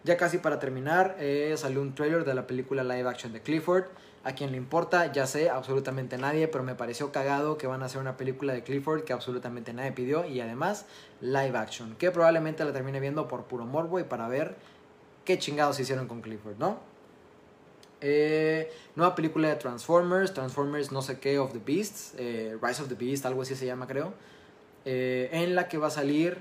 Ya casi para terminar, eh, salió un trailer de la película live action de Clifford. A quien le importa, ya sé, absolutamente nadie, pero me pareció cagado que van a hacer una película de Clifford que absolutamente nadie pidió y además live action, que probablemente la termine viendo por puro morbo y para ver qué chingados hicieron con Clifford, ¿no? Eh, nueva película de Transformers, Transformers no sé qué of the Beasts, eh, Rise of the Beast, algo así se llama creo, en la que va a salir,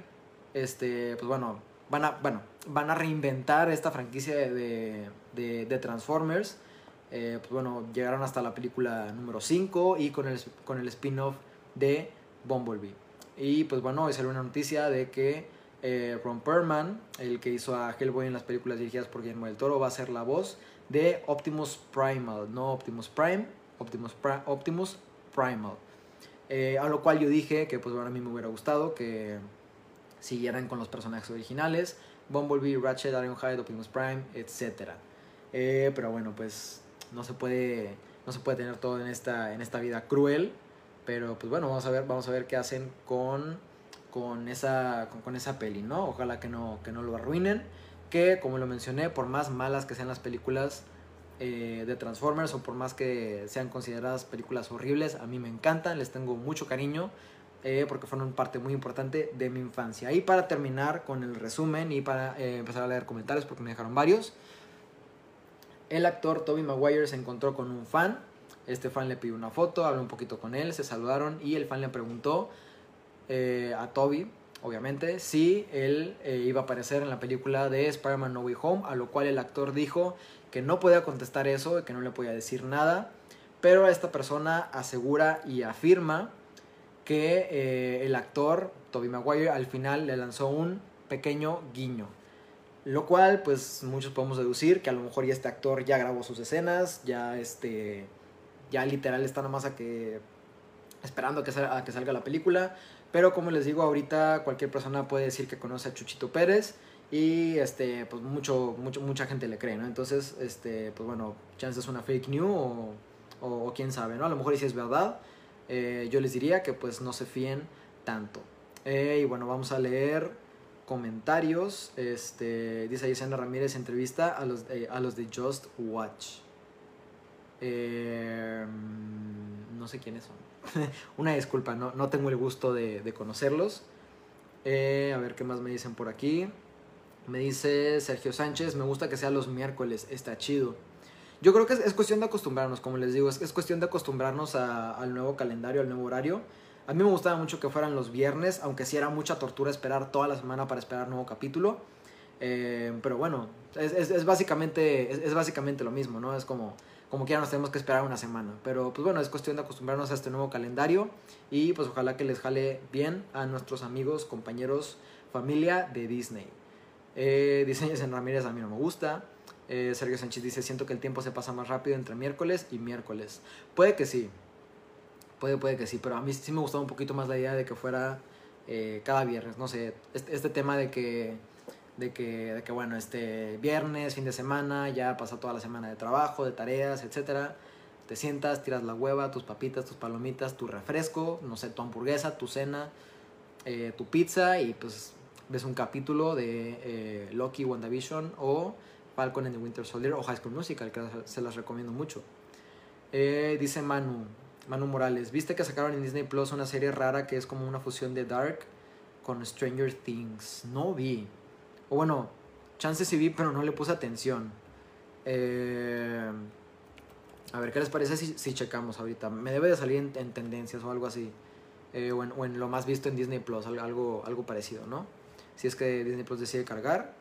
este, pues bueno, van a, bueno, van a reinventar esta franquicia de, de, Transformers. Eh, pues bueno, llegaron hasta la película número 5 y con el, con el spin-off de Bumblebee. Y pues bueno, hoy salió una noticia de que eh, Ron Perlman, el que hizo a Hellboy en las películas dirigidas por Guillermo del Toro, va a ser la voz de Optimus Primal, no Optimus Prime, Optimus, Optimus Primal. Eh, a lo cual yo dije que pues bueno, a mí me hubiera gustado que siguieran con los personajes originales, Bumblebee, Ratchet, Ironhide, Optimus Prime, etc. Eh, pero bueno, pues no se puede no se puede tener todo en esta en esta vida cruel, pero pues bueno, vamos a ver vamos a ver qué hacen con con esa con, esa peli, ¿no? Ojalá que no que no lo arruinen, que como lo mencioné, por más malas que sean las películas eh, de Transformers o por más que sean consideradas películas horribles, a mí me encantan, les tengo mucho cariño eh, porque fueron parte muy importante de mi infancia. Y para terminar con el resumen y para eh, empezar a leer comentarios, porque me dejaron varios, el actor Toby Maguire se encontró con un fan. Este fan le pidió una foto, habló un poquito con él, se saludaron y el fan le preguntó eh, a Toby, obviamente, si él iba a aparecer en la película de Spider-Man No Way Home, a lo cual el actor dijo que no podía contestar eso, que no le podía decir nada, pero esta persona asegura y afirma que eh, el actor Toby Maguire al final le lanzó un pequeño guiño. Lo cual, pues muchos podemos deducir que a lo mejor ya este actor ya grabó sus escenas, ya este ya literal está nomás a que esperando a que, salga, la película. Pero como les digo, ahorita cualquier persona puede decir que conoce a Chuchito Pérez y este pues mucho, mucho mucha gente le cree, ¿no? Entonces, este pues bueno, chance es una fake news o, o, quién sabe, ¿no? A lo mejor si es verdad. Eh, yo les diría que pues no se fíen tanto. Eh, y bueno, vamos a leer comentarios. Este, dice Yesenia Ramírez, entrevista a los, eh, a los de Just Watch. no sé quiénes son. Una disculpa, no, no tengo el gusto de, de conocerlos. a ver qué más me dicen por aquí. Me dice Sergio Sánchez, me gusta que sea los miércoles, está chido. Yo creo que es, cuestión de acostumbrarnos, como les digo, es, es cuestión de acostumbrarnos al nuevo calendario, al nuevo horario. A mí me gustaba mucho que fueran los viernes, aunque sí era mucha tortura esperar toda la semana para esperar nuevo capítulo. Eh, pero bueno, es, es, básicamente, es, básicamente lo mismo, ¿no? Es como, como nos tenemos que esperar una semana. Pero pues bueno, es cuestión de acostumbrarnos a este nuevo calendario y pues ojalá que les jale bien a nuestros amigos, compañeros, familia de Disney. Eh, diseños en Ramírez a mí no me gusta. Eh, Sergio Sánchez dice, siento que el tiempo se pasa más rápido entre miércoles y miércoles. Puede que sí. Puede, puede que sí, pero a mí sí me gustaba un poquito más la idea de que fuera eh, cada viernes. No sé, este, este, tema de que, de que, de que, bueno, este viernes, fin de semana, ya pasa toda la semana de trabajo, de tareas, etcétera. Te sientas, tiras la hueva, tus papitas, tus palomitas, tu refresco, no sé, tu hamburguesa, tu cena, eh, tu pizza y pues ves un capítulo de eh, Loki, WandaVision o Falcon and the Winter Soldier o High School Musical, que se las recomiendo mucho. Eh, dice Manu, Manu Morales, ¿viste que sacaron en Disney Plus una serie rara que es como una fusión de Dark con Stranger Things? No vi. O bueno, chances sí vi, pero no le puse atención. Eh, a ver, ¿qué les parece si, checamos ahorita? Me debe de salir en, tendencias o algo así. Eh, o, en, lo más visto en Disney Plus, algo, algo parecido, ¿no? Si es que Disney Plus decide cargar.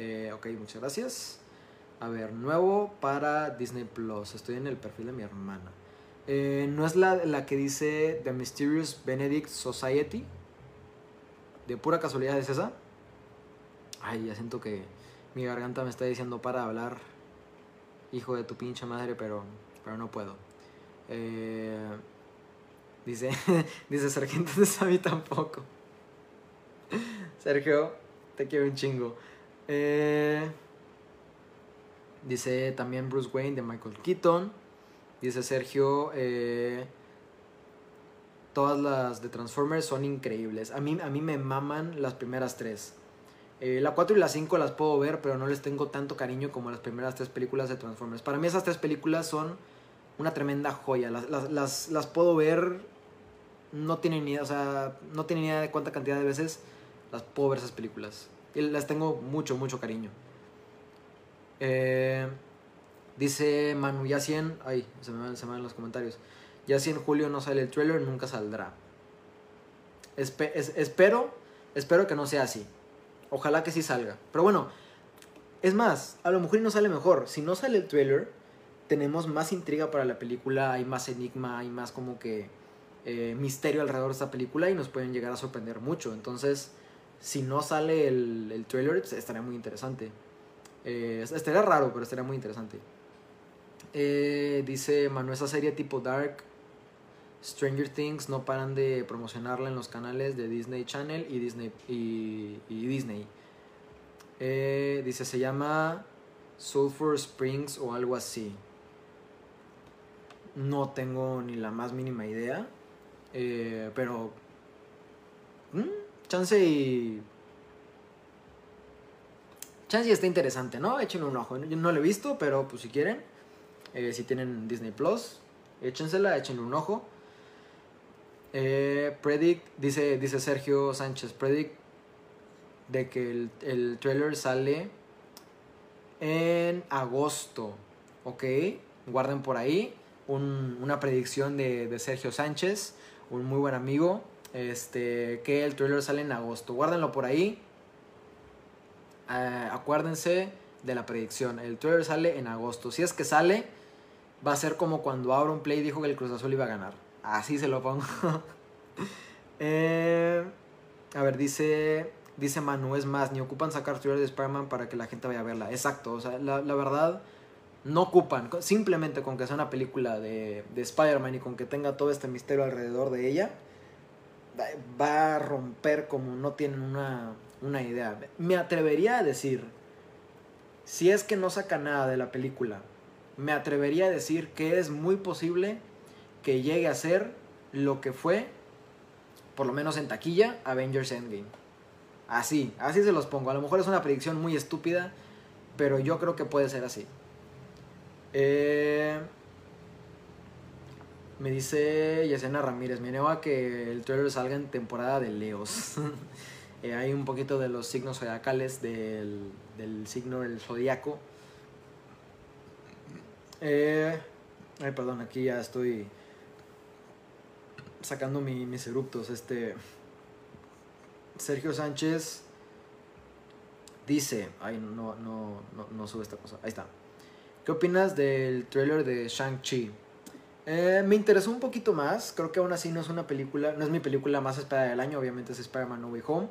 Eh, ok, muchas gracias. A ver, nuevo para Disney Plus. Estoy en el perfil de mi hermana. Eh, ¿No es la, la que dice The Mysterious Benedict Society? ¿De pura casualidad es esa? Ay, ya siento que mi garganta me está diciendo para hablar, hijo de tu pinche madre, pero, pero no puedo. Eh, dice, dice Sergio, entonces a mí tampoco. Sergio, te quiero un chingo. Eh, dice también Bruce Wayne de Michael Keaton. Dice Sergio, eh, todas las de Transformers son increíbles. A mí, a mí me maman las primeras tres. Eh, la 4 y la 5 las puedo ver, pero no les tengo tanto cariño como las primeras tres películas de Transformers. Para mí esas tres películas son una tremenda joya. Las, las, las, puedo ver, no tienen ni idea, o sea, no tienen idea de cuánta cantidad de veces las puedo ver esas películas. Las tengo mucho, mucho cariño. Eh, dice Manu, ya 100, ay, se me, van, se los comentarios. Ya si en julio no sale el trailer, nunca saldrá. espero, espero que no sea así. Ojalá que sí salga. Pero bueno, es más, a lo mejor no sale mejor. Si no sale el trailer, tenemos más intriga para la película, hay más enigma, hay más como que eh, misterio alrededor de esta película y nos pueden llegar a sorprender mucho. Entonces, si no sale el, el trailer, pues, estaría muy interesante. Eh, estaría raro, pero estaría muy interesante. Eh, dice Manu, esa serie tipo Dark, Stranger Things, no paran de promocionarla en los canales de Disney Channel y Disney. Y, Disney. Eh, dice, se llama Sulphur Springs o algo así. No tengo ni la más mínima idea. pero... Chance y. Chance y está interesante, ¿no? Échenle un ojo. Yo no lo he visto, pero pues si quieren, eh, si tienen Disney Plus, échensela, échenle un ojo. Eh, predict, dice, dice Sergio Sánchez, predict de que el, el trailer sale en agosto. Ok, guarden por ahí una predicción de, de Sergio Sánchez, un muy buen amigo. Este, que el trailer sale en agosto. Guárdenlo por ahí. Eh, acuérdense de la predicción. El trailer sale en agosto. Si es que sale, va a ser como cuando Auron Play dijo que el Cruz Azul iba a ganar. Así se lo pongo. Eh, a ver, dice, dice Manu, es más, ni ocupan sacar trailer de Spider-Man para que la gente vaya a verla. Exacto, o sea, la, verdad, no ocupan. Simplemente con que sea una película de, de Spider-Man y con que tenga todo este misterio alrededor de ella va a romper como no tienen una, idea. Me atrevería a decir, si es que no saca nada de la película, me atrevería a decir que es muy posible que llegue a ser lo que fue, por lo menos en taquilla, Avengers Endgame. Así, así se los pongo. A lo mejor es una predicción muy estúpida, pero yo creo que puede ser así. Eh, me dice Yesenia Ramírez, me a que el trailer salga en temporada de Leos. Eh, hay un poquito de los signos zodiacales del, del signo del zodiaco. Eh, ay, perdón, aquí ya estoy sacando mis eruptos. Este. Sergio Sánchez dice. Ay, no, no, no, no sube esta cosa. Ahí está. ¿Qué opinas del trailer de Shang-Chi? Eh, me interesó un poquito más. Creo que aún así no es una película, no es mi película más esperada del año. Obviamente es Spider-Man No Way Home.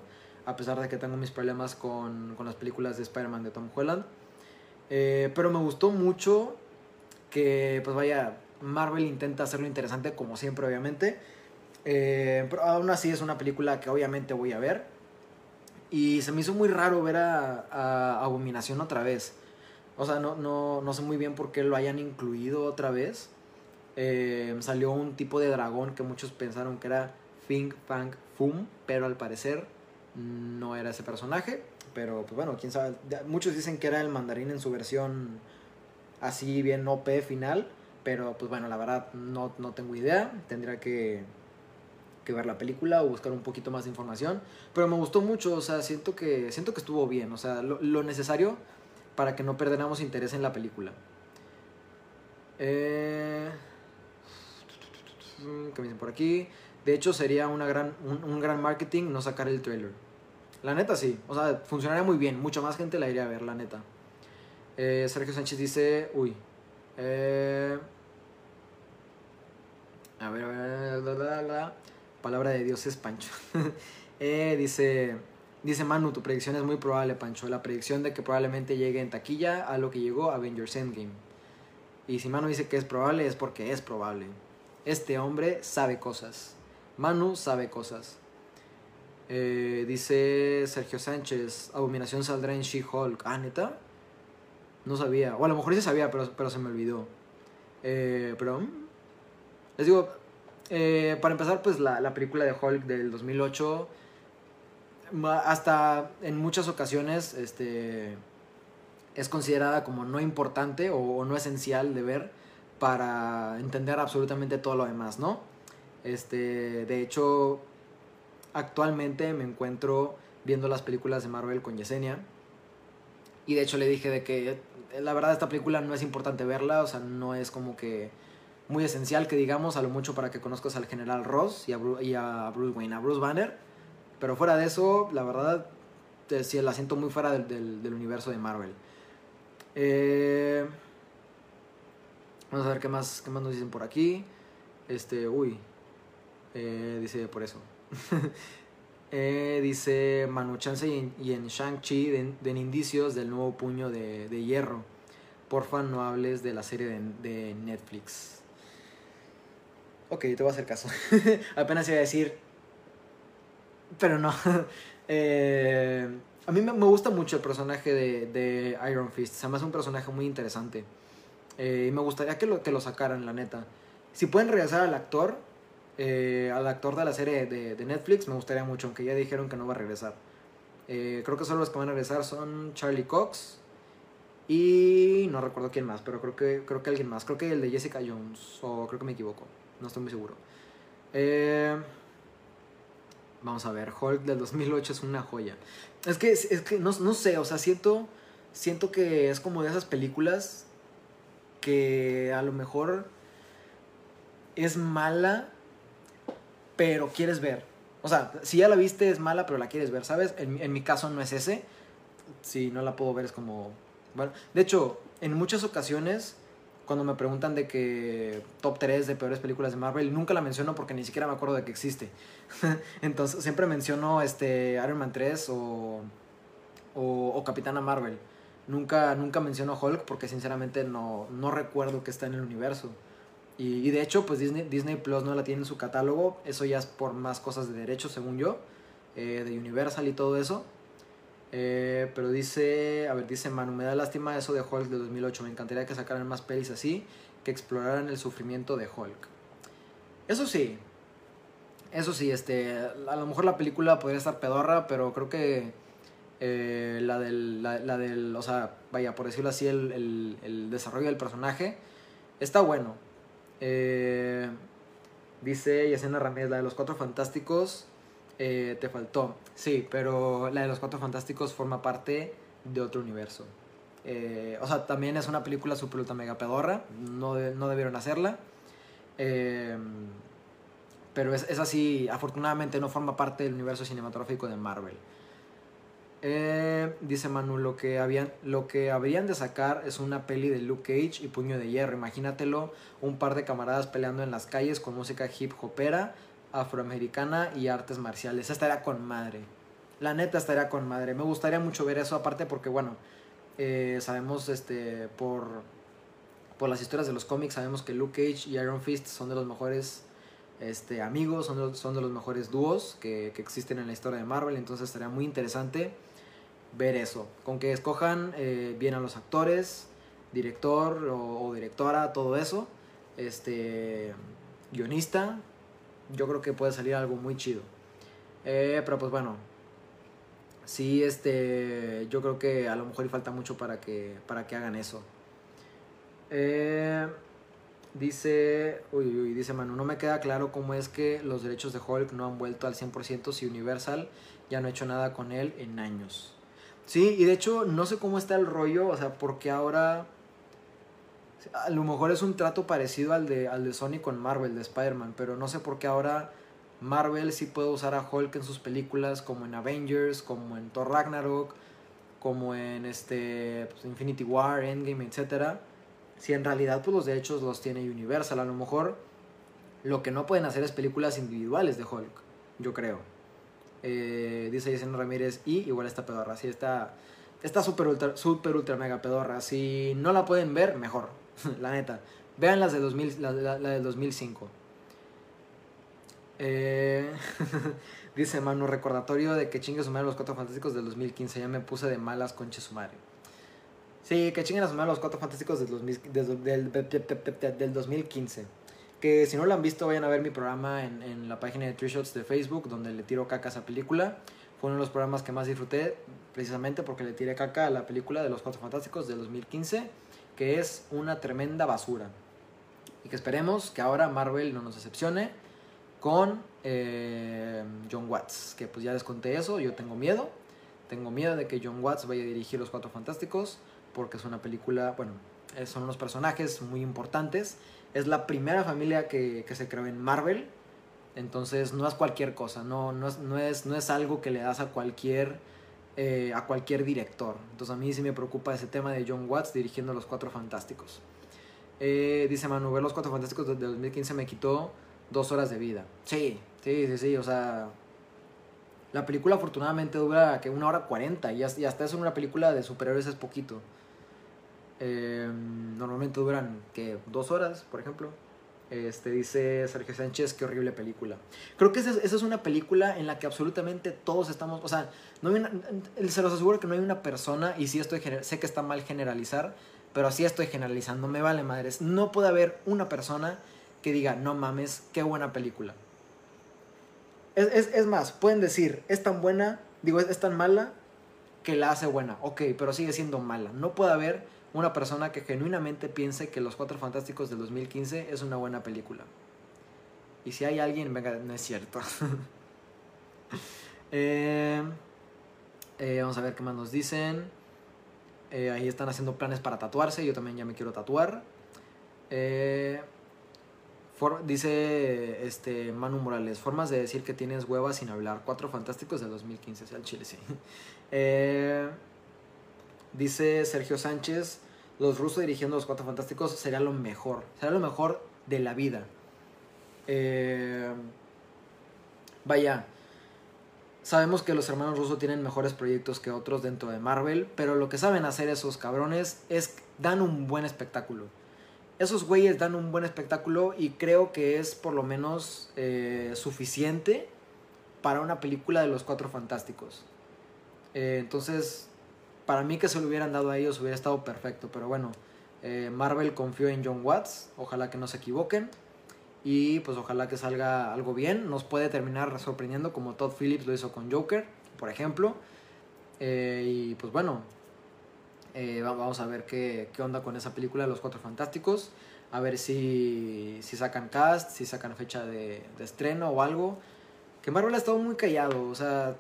A pesar de que tengo mis problemas con, con las películas de Spider-Man de Tom Holland. Eh, pero me gustó mucho que, pues vaya, Marvel intenta hacerlo interesante como siempre, obviamente. Eh, pero aún así es una película que obviamente voy a ver. Y se me hizo muy raro ver a, a Abominación otra vez. O sea, no, no, no sé muy bien por qué lo hayan incluido otra vez. Eh, salió un tipo de dragón que muchos pensaron que era Fing Fang Fum, pero al parecer no era ese personaje. Pero pues bueno, quién sabe. Muchos dicen que era el mandarín en su versión así bien OP final. Pero pues bueno, la verdad no, no tengo idea. Tendría que, que, ver la película o buscar un poquito más de información. Pero me gustó mucho, o sea, siento que, siento que estuvo bien. O sea, lo, lo necesario para que no perdiéramos interés en la película. Eh... Mm, que me dicen por aquí. De hecho, sería una gran, un, gran marketing no sacar el trailer. La neta sí. O sea, funcionaría muy bien. Mucha más gente la iría a ver, la neta. Eh, Sergio Sánchez dice. Uy. Eh, a ver, a ver. La, la, la, Palabra de Dios es Pancho. eh, dice. Dice Manu, tu predicción es muy probable, Pancho. La predicción de que probablemente llegue en taquilla a lo que llegó Avengers Endgame. Y si Manu dice que es probable, es porque es probable. Este hombre sabe cosas. Manu sabe cosas. Eh, dice Sergio Sánchez, Abominación saldrá en She-Hulk. Ah, neta. No sabía. O a lo mejor sí sabía, pero, pero se me olvidó. Eh, pero... Mm, les digo, eh, para empezar, pues la, la, película de Hulk del 2008, hasta en muchas ocasiones, este, es considerada como no importante o, o no esencial de ver para entender absolutamente todo lo demás, ¿no? Este, de hecho, actualmente me encuentro viendo las películas de Marvel con Yesenia. Y de hecho le dije de que eh, la verdad esta película no es importante verla, o sea, no es como que muy esencial que digamos, a lo mucho para que conozcas al general Ross y a, Bruce, y a Wayne, a Bruce Banner. Pero fuera de eso, la verdad, eh, sí, la siento muy fuera del, del, del universo de Marvel. Eh... Vamos a ver qué más, qué más nos dicen por aquí. Este, uy. Eh, dice por eso. eh, dice Manu Chance y en, Shang-Chi den, indicios del nuevo puño de, de, hierro. Porfa, no hables de la serie de, Netflix. Ok, te voy a hacer caso. Apenas iba a decir. Pero no. eh, a mí me, gusta mucho el personaje de, de Iron Fist. Se me hace un personaje muy interesante. Eh, y me gustaría que lo, que lo sacaran, la neta. Si pueden regresar al actor, eh, al actor de la serie de, Netflix, me gustaría mucho, aunque ya dijeron que no va a regresar. Eh, creo que solo los que van a regresar son Charlie Cox y no recuerdo quién más, pero creo que, creo que alguien más. Creo que el de Jessica Jones, o creo que me equivoco, no estoy muy seguro. vamos a ver, Hulk del 2008 es una joya. Es que, es que no, no sé, o sea, siento, siento que es como de esas películas que a lo mejor es mala, pero quieres ver. O sea, si ya la viste es mala, pero la quieres ver, ¿sabes? En, en mi caso no es ese. Si no la puedo ver es como... Bueno, de hecho, en muchas ocasiones, cuando me preguntan de que top 3 de peores películas de Marvel, nunca la menciono porque ni siquiera me acuerdo de que existe. Entonces, siempre menciono este Iron Man 3 o, o, o Capitana Marvel. Nunca, nunca menciono Hulk porque sinceramente no, no recuerdo que está en el universo. Y, de hecho, pues Disney, Disney Plus no la tiene en su catálogo. Eso ya es por más cosas de derecho, según yo. Eh, de Universal y todo eso. Eh, pero dice, a ver, dice Manu, me da lástima eso de Hulk de 2008. Me encantaría que sacaran más pelis así, que exploraran el sufrimiento de Hulk. Eso sí, eso sí, este, a lo mejor la película podría estar pedorra, pero creo que eh, la, del, la, del, o sea, vaya, por decirlo así, el, el, desarrollo del personaje está bueno. Eh, dice Yesenia Ramírez, la de los Cuatro Fantásticos eh, te faltó. Sí, pero la de los Cuatro Fantásticos forma parte de otro universo. Eh, o sea, también es una película super ultra mega pedorra, no, no debieron hacerla. Pero es, es así, afortunadamente no forma parte del universo cinematográfico de Marvel. Eh, dice Manu, lo que, habían, lo que habrían de sacar es una peli de Luke Cage y Puño de Hierro. Imagínatelo, un par de camaradas peleando en las calles con música hip hopera, afroamericana y artes marciales. Estaría con madre. La neta estaría con madre. Me gustaría mucho ver eso, aparte porque, bueno, eh, sabemos este por, por las historias de los cómics, sabemos que Luke Cage y Iron Fist son de los mejores este, amigos, son de, son de los mejores dúos que, que existen en la historia de Marvel. Entonces estaría muy interesante ver eso. Con que escojan eh, bien a los actores, director o, directora, todo eso. Este, guionista, yo creo que puede salir algo muy chido. Eh, pero pues bueno, sí, este, yo creo que a lo mejor falta mucho para que, para que hagan eso. Eh, dice, uy, uy, dice Manu, no me queda claro cómo es que los derechos de Hulk no han vuelto al 100% si Universal ya no ha hecho nada con él en años. Sí, y de hecho no sé cómo está el rollo, o sea, porque ahora a lo mejor es un trato parecido al de, al de Sony con Marvel, de Spider-Man, pero no sé por qué ahora Marvel sí puede usar a Hulk en sus películas, como en Avengers, como en Thor Ragnarok, como en este pues, Infinity War, Endgame, etc. Si en realidad pues, los derechos los tiene Universal, a lo mejor lo que no pueden hacer es películas individuales de Hulk, yo creo. Eh, dice Jason Ramírez, y igual esta pedorra. Sí, está está súper ultra, super ultra mega pedorra. Si no la pueden ver, mejor. la neta. Vean las de 2000, la, la, del 2005. Eh, dice Manu, recordatorio de que chingue su madre los cuatro fantásticos del 2015. Ya me puse de malas con madre. Sí, que chinguen a su madre los cuatro fantásticos del, 2000, del, del, del 2015. Que si no lo han visto, vayan a ver mi programa en, en la página de Tree Shots de Facebook, donde le tiro caca a esa película. Fue uno de los programas que más disfruté, precisamente porque le tiré caca a la película de los Cuatro Fantásticos del 2015, que es una tremenda basura. Y que esperemos que ahora Marvel no nos decepcione con eh, John Watts. Que pues ya les conté eso, yo tengo miedo. Tengo miedo de que John Watts vaya a dirigir Los Cuatro Fantásticos, porque es una película, bueno, eh, son unos personajes muy importantes es la primera familia que, se creó en Marvel. Entonces no es cualquier cosa, no, no, es, no, es, no es algo que le das a cualquier, eh, a cualquier director. Entonces a mí sí me preocupa ese tema de John Watts dirigiendo Los Cuatro Fantásticos. Eh, dice Manu, ver Los Cuatro Fantásticos de 2015 me quitó dos horas de vida. Sí, sí, sí, sí, o sea... La película afortunadamente dura que una hora cuarenta y hasta eso en una película de superhéroes es poquito. Em, normalmente duran que dos horas, por ejemplo. Este, dice Sergio Sánchez, qué horrible película. Creo que esa es, esa es, una película en la que absolutamente todos estamos, o sea, no hay se los aseguro que no hay una persona, y sí estoy, sé que está mal generalizar, pero así estoy generalizando, me vale madres. No puede haber una persona que diga, no mames, qué buena película. Es, es, es más, pueden decir, es tan buena, digo, es, es tan mala que la hace buena. Ok, pero sigue siendo mala. No puede haber una persona que genuinamente piense que Los Cuatro Fantásticos del 2015 es una buena película. Y si hay alguien, venga, no es cierto. Eh, eh, vamos a ver qué más nos dicen. Eh, ahí están haciendo planes para tatuarse. Yo también ya me quiero tatuar. dice este Manu Morales, formas de decir que tienes huevas sin hablar. Cuatro fantásticos del 2015, o sea, el chile, sí. dice Sergio Sánchez, los rusos dirigiendo los Cuatro Fantásticos sería lo mejor, sería lo mejor de la vida. Eh, vaya, sabemos que los hermanos rusos tienen mejores proyectos que otros dentro de Marvel, pero lo que saben hacer esos cabrones es dan un buen espectáculo. Esos güeyes dan un buen espectáculo y creo que es por lo menos eh, suficiente para una película de los Cuatro Fantásticos. Eh, entonces, para mí que se lo hubieran dado a ellos hubiera estado perfecto, pero bueno, eh, Marvel confió en John Watts, ojalá que no se equivoquen y pues ojalá que salga algo bien, nos puede terminar sorprendiendo como Todd Phillips lo hizo con Joker, por ejemplo, eh, y pues bueno, eh, vamos a ver qué, qué, onda con esa película de Los Cuatro Fantásticos, a ver si, si sacan cast, si sacan fecha de, de estreno o algo, que Marvel ha estado muy callado, o sea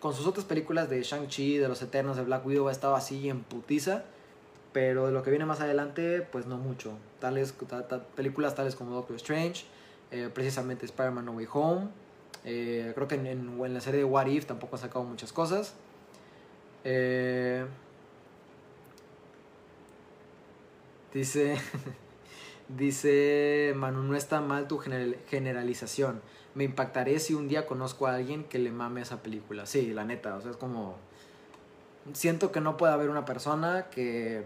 con sus otras películas de Shang-Chi, de los Eternos, de Black Widow, ha estado así en putiza. Pero de lo que viene más adelante, pues no mucho. Tales, películas tales como Doctor Strange, eh, precisamente Spider-Man No Way Home. Eh, creo que en, la serie de What If tampoco ha sacado muchas cosas. Eh, dice, dice Manu, no está mal tu generalización. Me impactaré si un día conozco a alguien que le mame esa película. Sí, la neta, o sea, es como... Siento que no puede haber una persona que,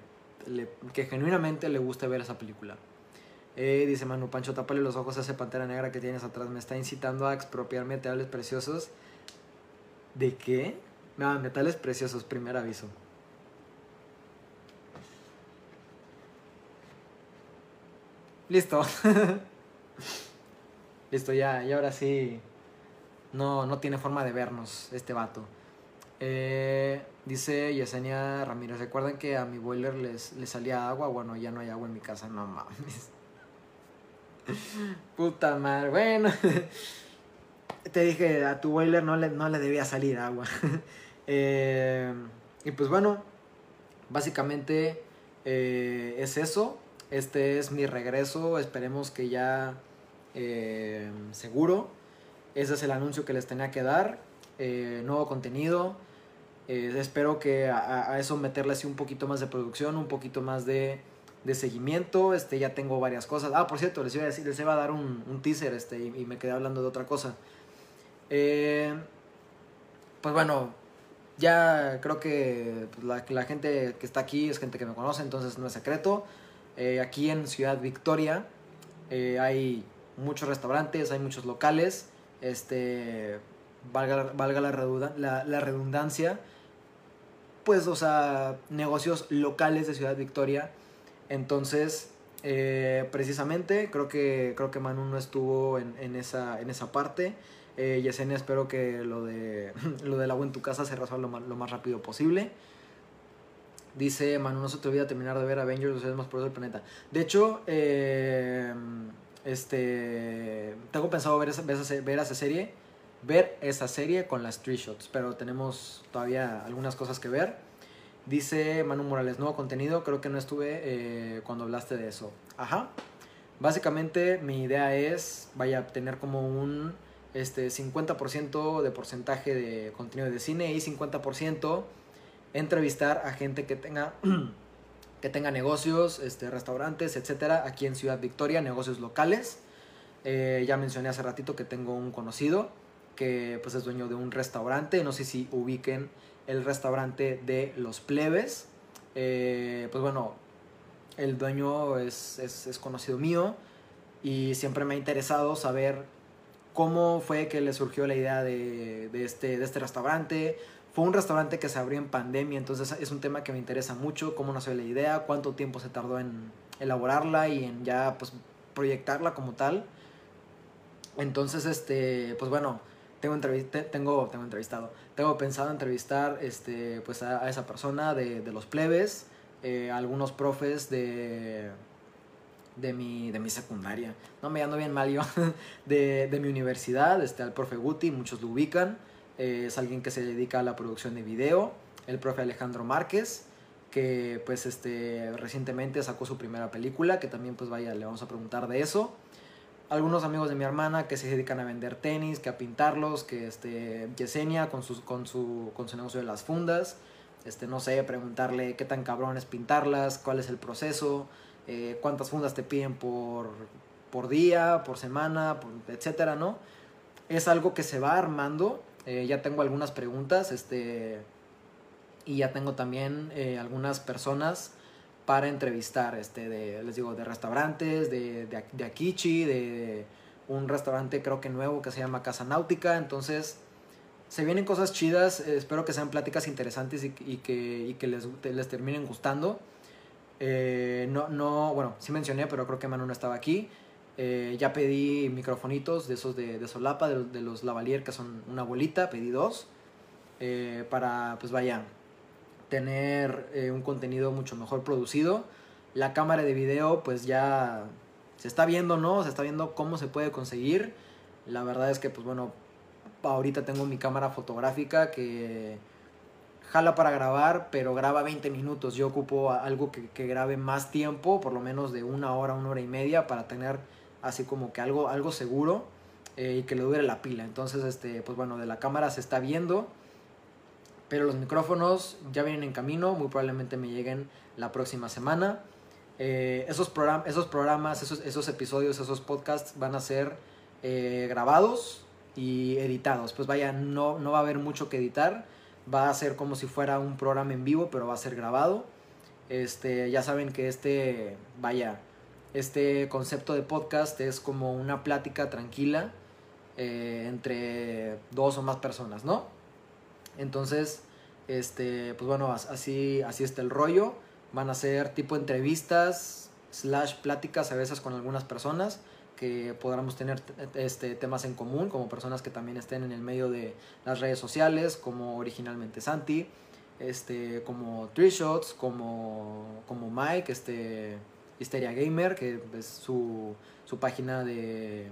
que genuinamente le guste ver esa película. Eh, dice Manu Pancho, tápale los ojos a ese pantera negra que tienes atrás. Me está incitando a expropiar metales preciosos. ¿De qué? No, metales preciosos, primer aviso. Listo. Listo, ya, y ahora sí. No, no tiene forma de vernos este vato. Eh, dice Yesenia Ramírez, ¿recuerdan que a mi boiler les, les salía agua? Bueno, ya no hay agua en mi casa, no mames. Puta madre, bueno. Te dije, a tu boiler no le, no le debía salir agua. Eh, y pues bueno, básicamente eh, es eso. Este es mi regreso. Esperemos que ya eh, seguro. Ese es el anuncio que les tenía que dar. nuevo contenido. espero que a, eso meterle así un poquito más de producción, un poquito más de de seguimiento. Este, ya tengo varias cosas. Ah, por cierto, les iba a decir, les iba a dar un, un teaser este, y, me quedé hablando de otra cosa. Eh, pues bueno, ya creo que pues, la, gente que está aquí es gente que me conoce, entonces no es secreto. Eh, aquí en Ciudad Victoria eh, hay muchos restaurantes, hay muchos locales. Este, valga, valga la, la, redundancia. Pues, o sea, negocios locales de Ciudad Victoria entonces, eh, precisamente, creo que, creo que Manu no estuvo en, esa, en esa parte. Eh, Yesenia, espero que lo, de, lo del agua en tu casa se resuelva lo más, rápido posible. Dice Manu, no se te olvida terminar de ver Avengers, los más poderosos del planeta. De hecho, eh, este, tengo pensado ver esa, ver esa serie, ver esa serie con las three shots, pero tenemos todavía algunas cosas que ver. Dice Manu Morales, nuevo contenido, creo que no estuve eh, cuando hablaste de eso. Ajá. Básicamente mi idea es, vaya a tener como un este, 50% de porcentaje de contenido de cine y 50% entrevistar a gente que tenga, que tenga negocios, este, restaurantes, etcétera, aquí en Ciudad Victoria, negocios locales. Eh, ya mencioné hace ratito que tengo un conocido que pues es dueño de un restaurante, no sé si ubiquen el restaurante de Los Plebes. Eh, pues bueno, el dueño es, es, conocido mío y siempre me ha interesado saber cómo fue que le surgió la idea de, este, de este restaurante. Fue un restaurante que se abrió en pandemia, entonces es un tema que me interesa mucho, cómo nació la idea, cuánto tiempo se tardó en elaborarla y en ya pues proyectarla como tal. Entonces, este, pues bueno, tengo, tengo, tengo entrevistado, tengo pensado entrevistar este, pues a, esa persona de, los plebes, eh, algunos profes de, de, mi, de mi secundaria. No me ando bien mal yo, de, de mi universidad, este, al profe Guti, muchos lo ubican, es alguien que se dedica a la producción de video, el profe Alejandro Márquez, que pues este, recientemente sacó su primera película, que también pues vaya, le vamos a preguntar de eso algunos amigos de mi hermana que se dedican a vender tenis, que a pintarlos, que este, Yesenia con, sus, con, su, con su negocio de las fundas, este, no sé, preguntarle qué tan cabrón es pintarlas, cuál es el proceso, eh, cuántas fundas te piden por, por día, por semana, etcétera, ¿no? Es algo que se va armando, eh, ya tengo algunas preguntas, este, y ya tengo también eh, algunas personas para entrevistar, este, de, les digo, de restaurantes, de, de, de Akichi, de un restaurante creo que nuevo que se llama Casa Náutica, entonces se vienen cosas chidas, espero que sean pláticas interesantes y, que, y que les, les terminen gustando. Eh, no, no, bueno, sí mencioné, pero creo que Manu no estaba aquí. Eh, ya pedí microfonitos de esos de, solapa, de, de, los lavalier, que son una bolita, pedí dos. Eh, para, pues vaya, tener eh, un contenido mucho mejor producido. La cámara de video pues ya se está viendo, ¿no? Se está viendo cómo se puede conseguir. La verdad es que pues bueno, ahorita tengo mi cámara fotográfica que jala para grabar, pero graba 20 minutos. Yo ocupo algo que, que, grabe más tiempo, por lo menos de una hora, una hora y media, para tener así como que algo, algo seguro eh, y que le dure la pila. Entonces, este, pues bueno, de la cámara se está viendo Pero los micrófonos ya vienen en camino, muy probablemente me lleguen la próxima semana. Eh, esos, esos programas, esos, episodios, esos podcasts van a ser eh, grabados y editados. Pues vaya, no, no va a haber mucho que editar. Va a ser como si fuera un programa en vivo, pero va a ser grabado. Este, ya saben que este, vaya, este concepto de podcast es como una plática tranquila eh, entre dos o más personas, ¿no? Entonces, este, pues bueno, así, así está el rollo. Van a ser tipo entrevistas slash pláticas a veces con algunas personas que podamos tener este, temas en común, como personas que también estén en el medio de las redes sociales, como originalmente Santi, este, como Three Shots, como, como Mike, este, Hysteria Gamer, que es su, su página de,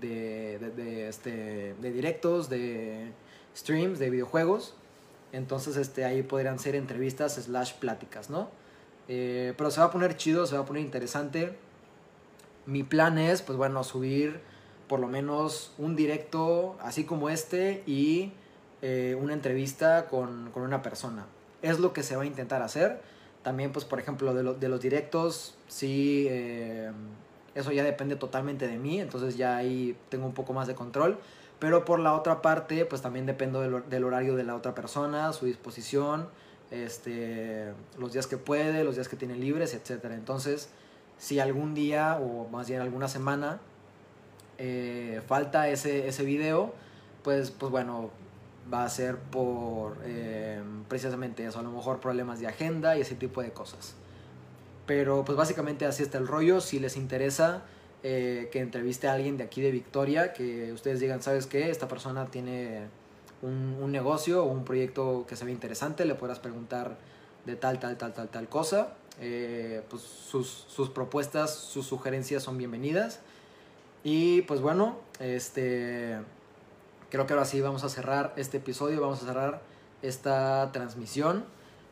de, de, este, de directos, de streams, de videojuegos. Entonces este, ahí podrían ser entrevistas slash pláticas, ¿no? Eh, pero se va a poner chido, se va a poner interesante. Mi plan es, pues bueno, subir por lo menos un directo así como este y eh, una entrevista con, con, una persona. Es lo que se va a intentar hacer. También, pues, por ejemplo, de, los directos, sí, eh, eso ya depende totalmente de mí, entonces ya ahí tengo un poco más de control. Pero por la otra parte, pues también dependo del, del horario de la otra persona, su disposición, este, los días que puede, los días que tiene libres, etc. Entonces, si algún día o más bien alguna semana eh, falta ese, ese video, pues, pues bueno, va a ser por eh, precisamente eso, a lo mejor problemas de agenda y ese tipo de cosas. Pero pues básicamente así está el rollo, si les interesa eh, que entreviste a alguien de aquí de Victoria, que ustedes digan, ¿sabes qué? Esta persona tiene un, negocio o un proyecto que se ve interesante, le podrás preguntar de tal, tal, tal, tal, tal cosa. Eh, pues sus, sus propuestas, sus sugerencias son bienvenidas. Y pues bueno, este creo que ahora sí vamos a cerrar este episodio, vamos a cerrar esta transmisión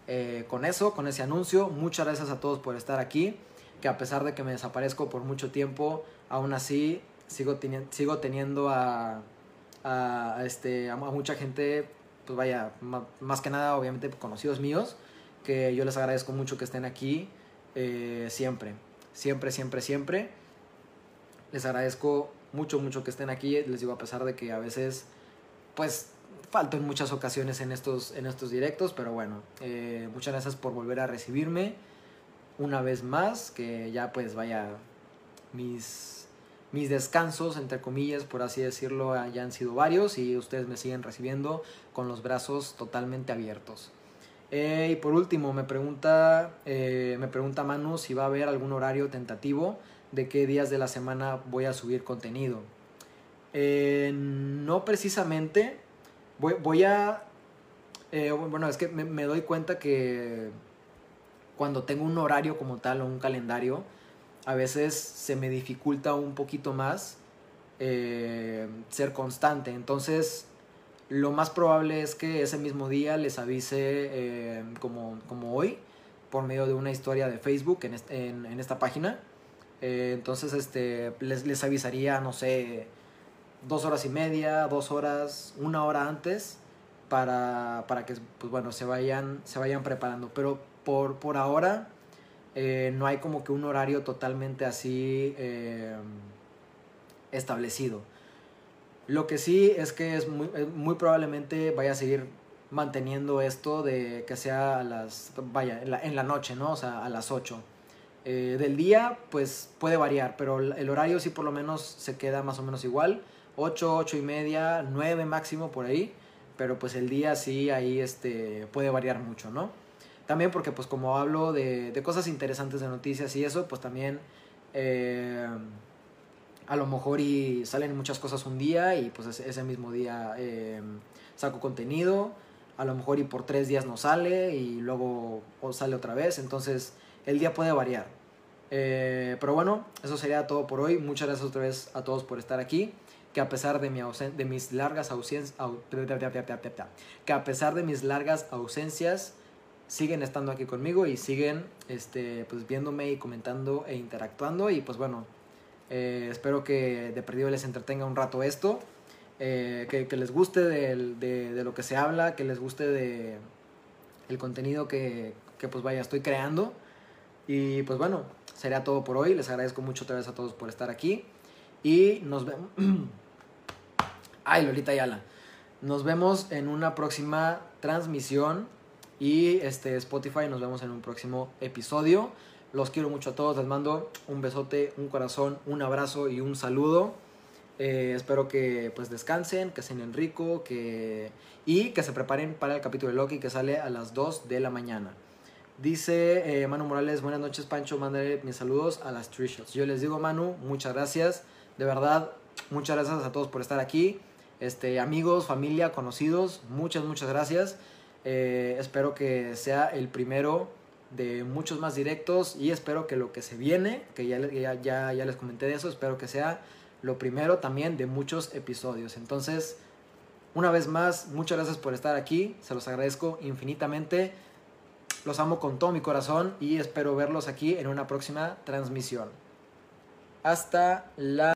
eh, con eso, con ese anuncio. Muchas gracias a todos por estar aquí, que a pesar de que me desaparezco por mucho tiempo, aún así sigo, sigo teniendo a, a, este, a mucha gente, pues vaya, más que nada obviamente conocidos míos, que yo les agradezco mucho que estén aquí eh, siempre, siempre, siempre, siempre. Les agradezco mucho, mucho que estén aquí. Les digo, a pesar de que a veces, pues, falto en muchas ocasiones en estos, en estos directos, pero bueno, eh, muchas gracias por volver a recibirme una vez más, que ya pues vaya, mis, mis descansos, entre comillas, por así decirlo, ya han sido varios y ustedes me siguen recibiendo con los brazos totalmente abiertos. Eh, y por último, me pregunta, eh, me pregunta Manu si va a haber algún horario tentativo de qué días de la semana voy a subir contenido. Eh, no precisamente. Voy, a... Eh, bueno, es que me, doy cuenta que cuando tengo un horario como tal o un calendario, a veces se me dificulta un poquito más eh, ser constante. Entonces, lo más probable es que ese mismo día les avise como, como hoy por medio de una historia de Facebook en esta página eh, entonces, este, les, les avisaría, no sé, dos horas y media, dos horas, una hora antes para, para que, pues bueno, se vayan, se vayan preparando. Pero por, por ahora eh, no hay como que un horario totalmente así eh, establecido. Lo que sí es que es muy, probablemente vaya a seguir manteniendo esto de que sea a las, vaya, en la, en la noche, ¿no? O sea, a las 8 eh, del día, pues puede variar, pero el horario sí por lo menos se queda más o menos igual. 8, 8 y media, 9 máximo por ahí. Pero pues el día sí ahí este, puede variar mucho, ¿no? También porque pues como hablo de, de cosas interesantes de noticias y eso, pues también eh, a lo mejor y salen muchas cosas un día y pues ese, mismo día eh, saco contenido. A lo mejor y por tres días no sale y luego sale otra vez. Entonces el día puede variar. Eh, pero bueno, eso sería todo por hoy. Muchas gracias otra vez a todos por estar aquí. Que a pesar de, mi de mis largas ausencias, que a pesar de mis largas ausencias, siguen estando aquí conmigo y siguen este, pues, viéndome y comentando e interactuando. Y pues bueno, eh, espero que de perdido les entretenga un rato esto. eh, que, les guste de, lo que se habla, que les guste de el contenido que, que pues vaya, estoy creando. Y pues bueno, sería todo por hoy. Les agradezco mucho otra vez a todos por estar aquí. Y nos vemos. Ay, Lolita Ayala. Nos vemos en una próxima transmisión. Y este Spotify, nos vemos en un próximo episodio. Los quiero mucho a todos. Les mando un besote, un corazón, un abrazo y un saludo. Eh, espero que pues descansen, que sean rico que... y que se preparen para el capítulo de Loki que sale a las 2 de la mañana. Dice eh, Manu Morales, buenas noches Pancho, mándale mis saludos a las Trishos. Yo les digo Manu, muchas gracias. De verdad, muchas gracias a todos por estar aquí. Este, amigos, familia, conocidos, muchas, muchas gracias. Eh, espero que sea el primero de muchos más directos y espero que lo que se viene, que ya, ya, ya, ya les comenté de eso, espero que sea lo primero también de muchos episodios. Entonces, una vez más, muchas gracias por estar aquí, se los agradezco infinitamente. Los amo con todo mi corazón y espero verlos aquí en una próxima transmisión. Hasta la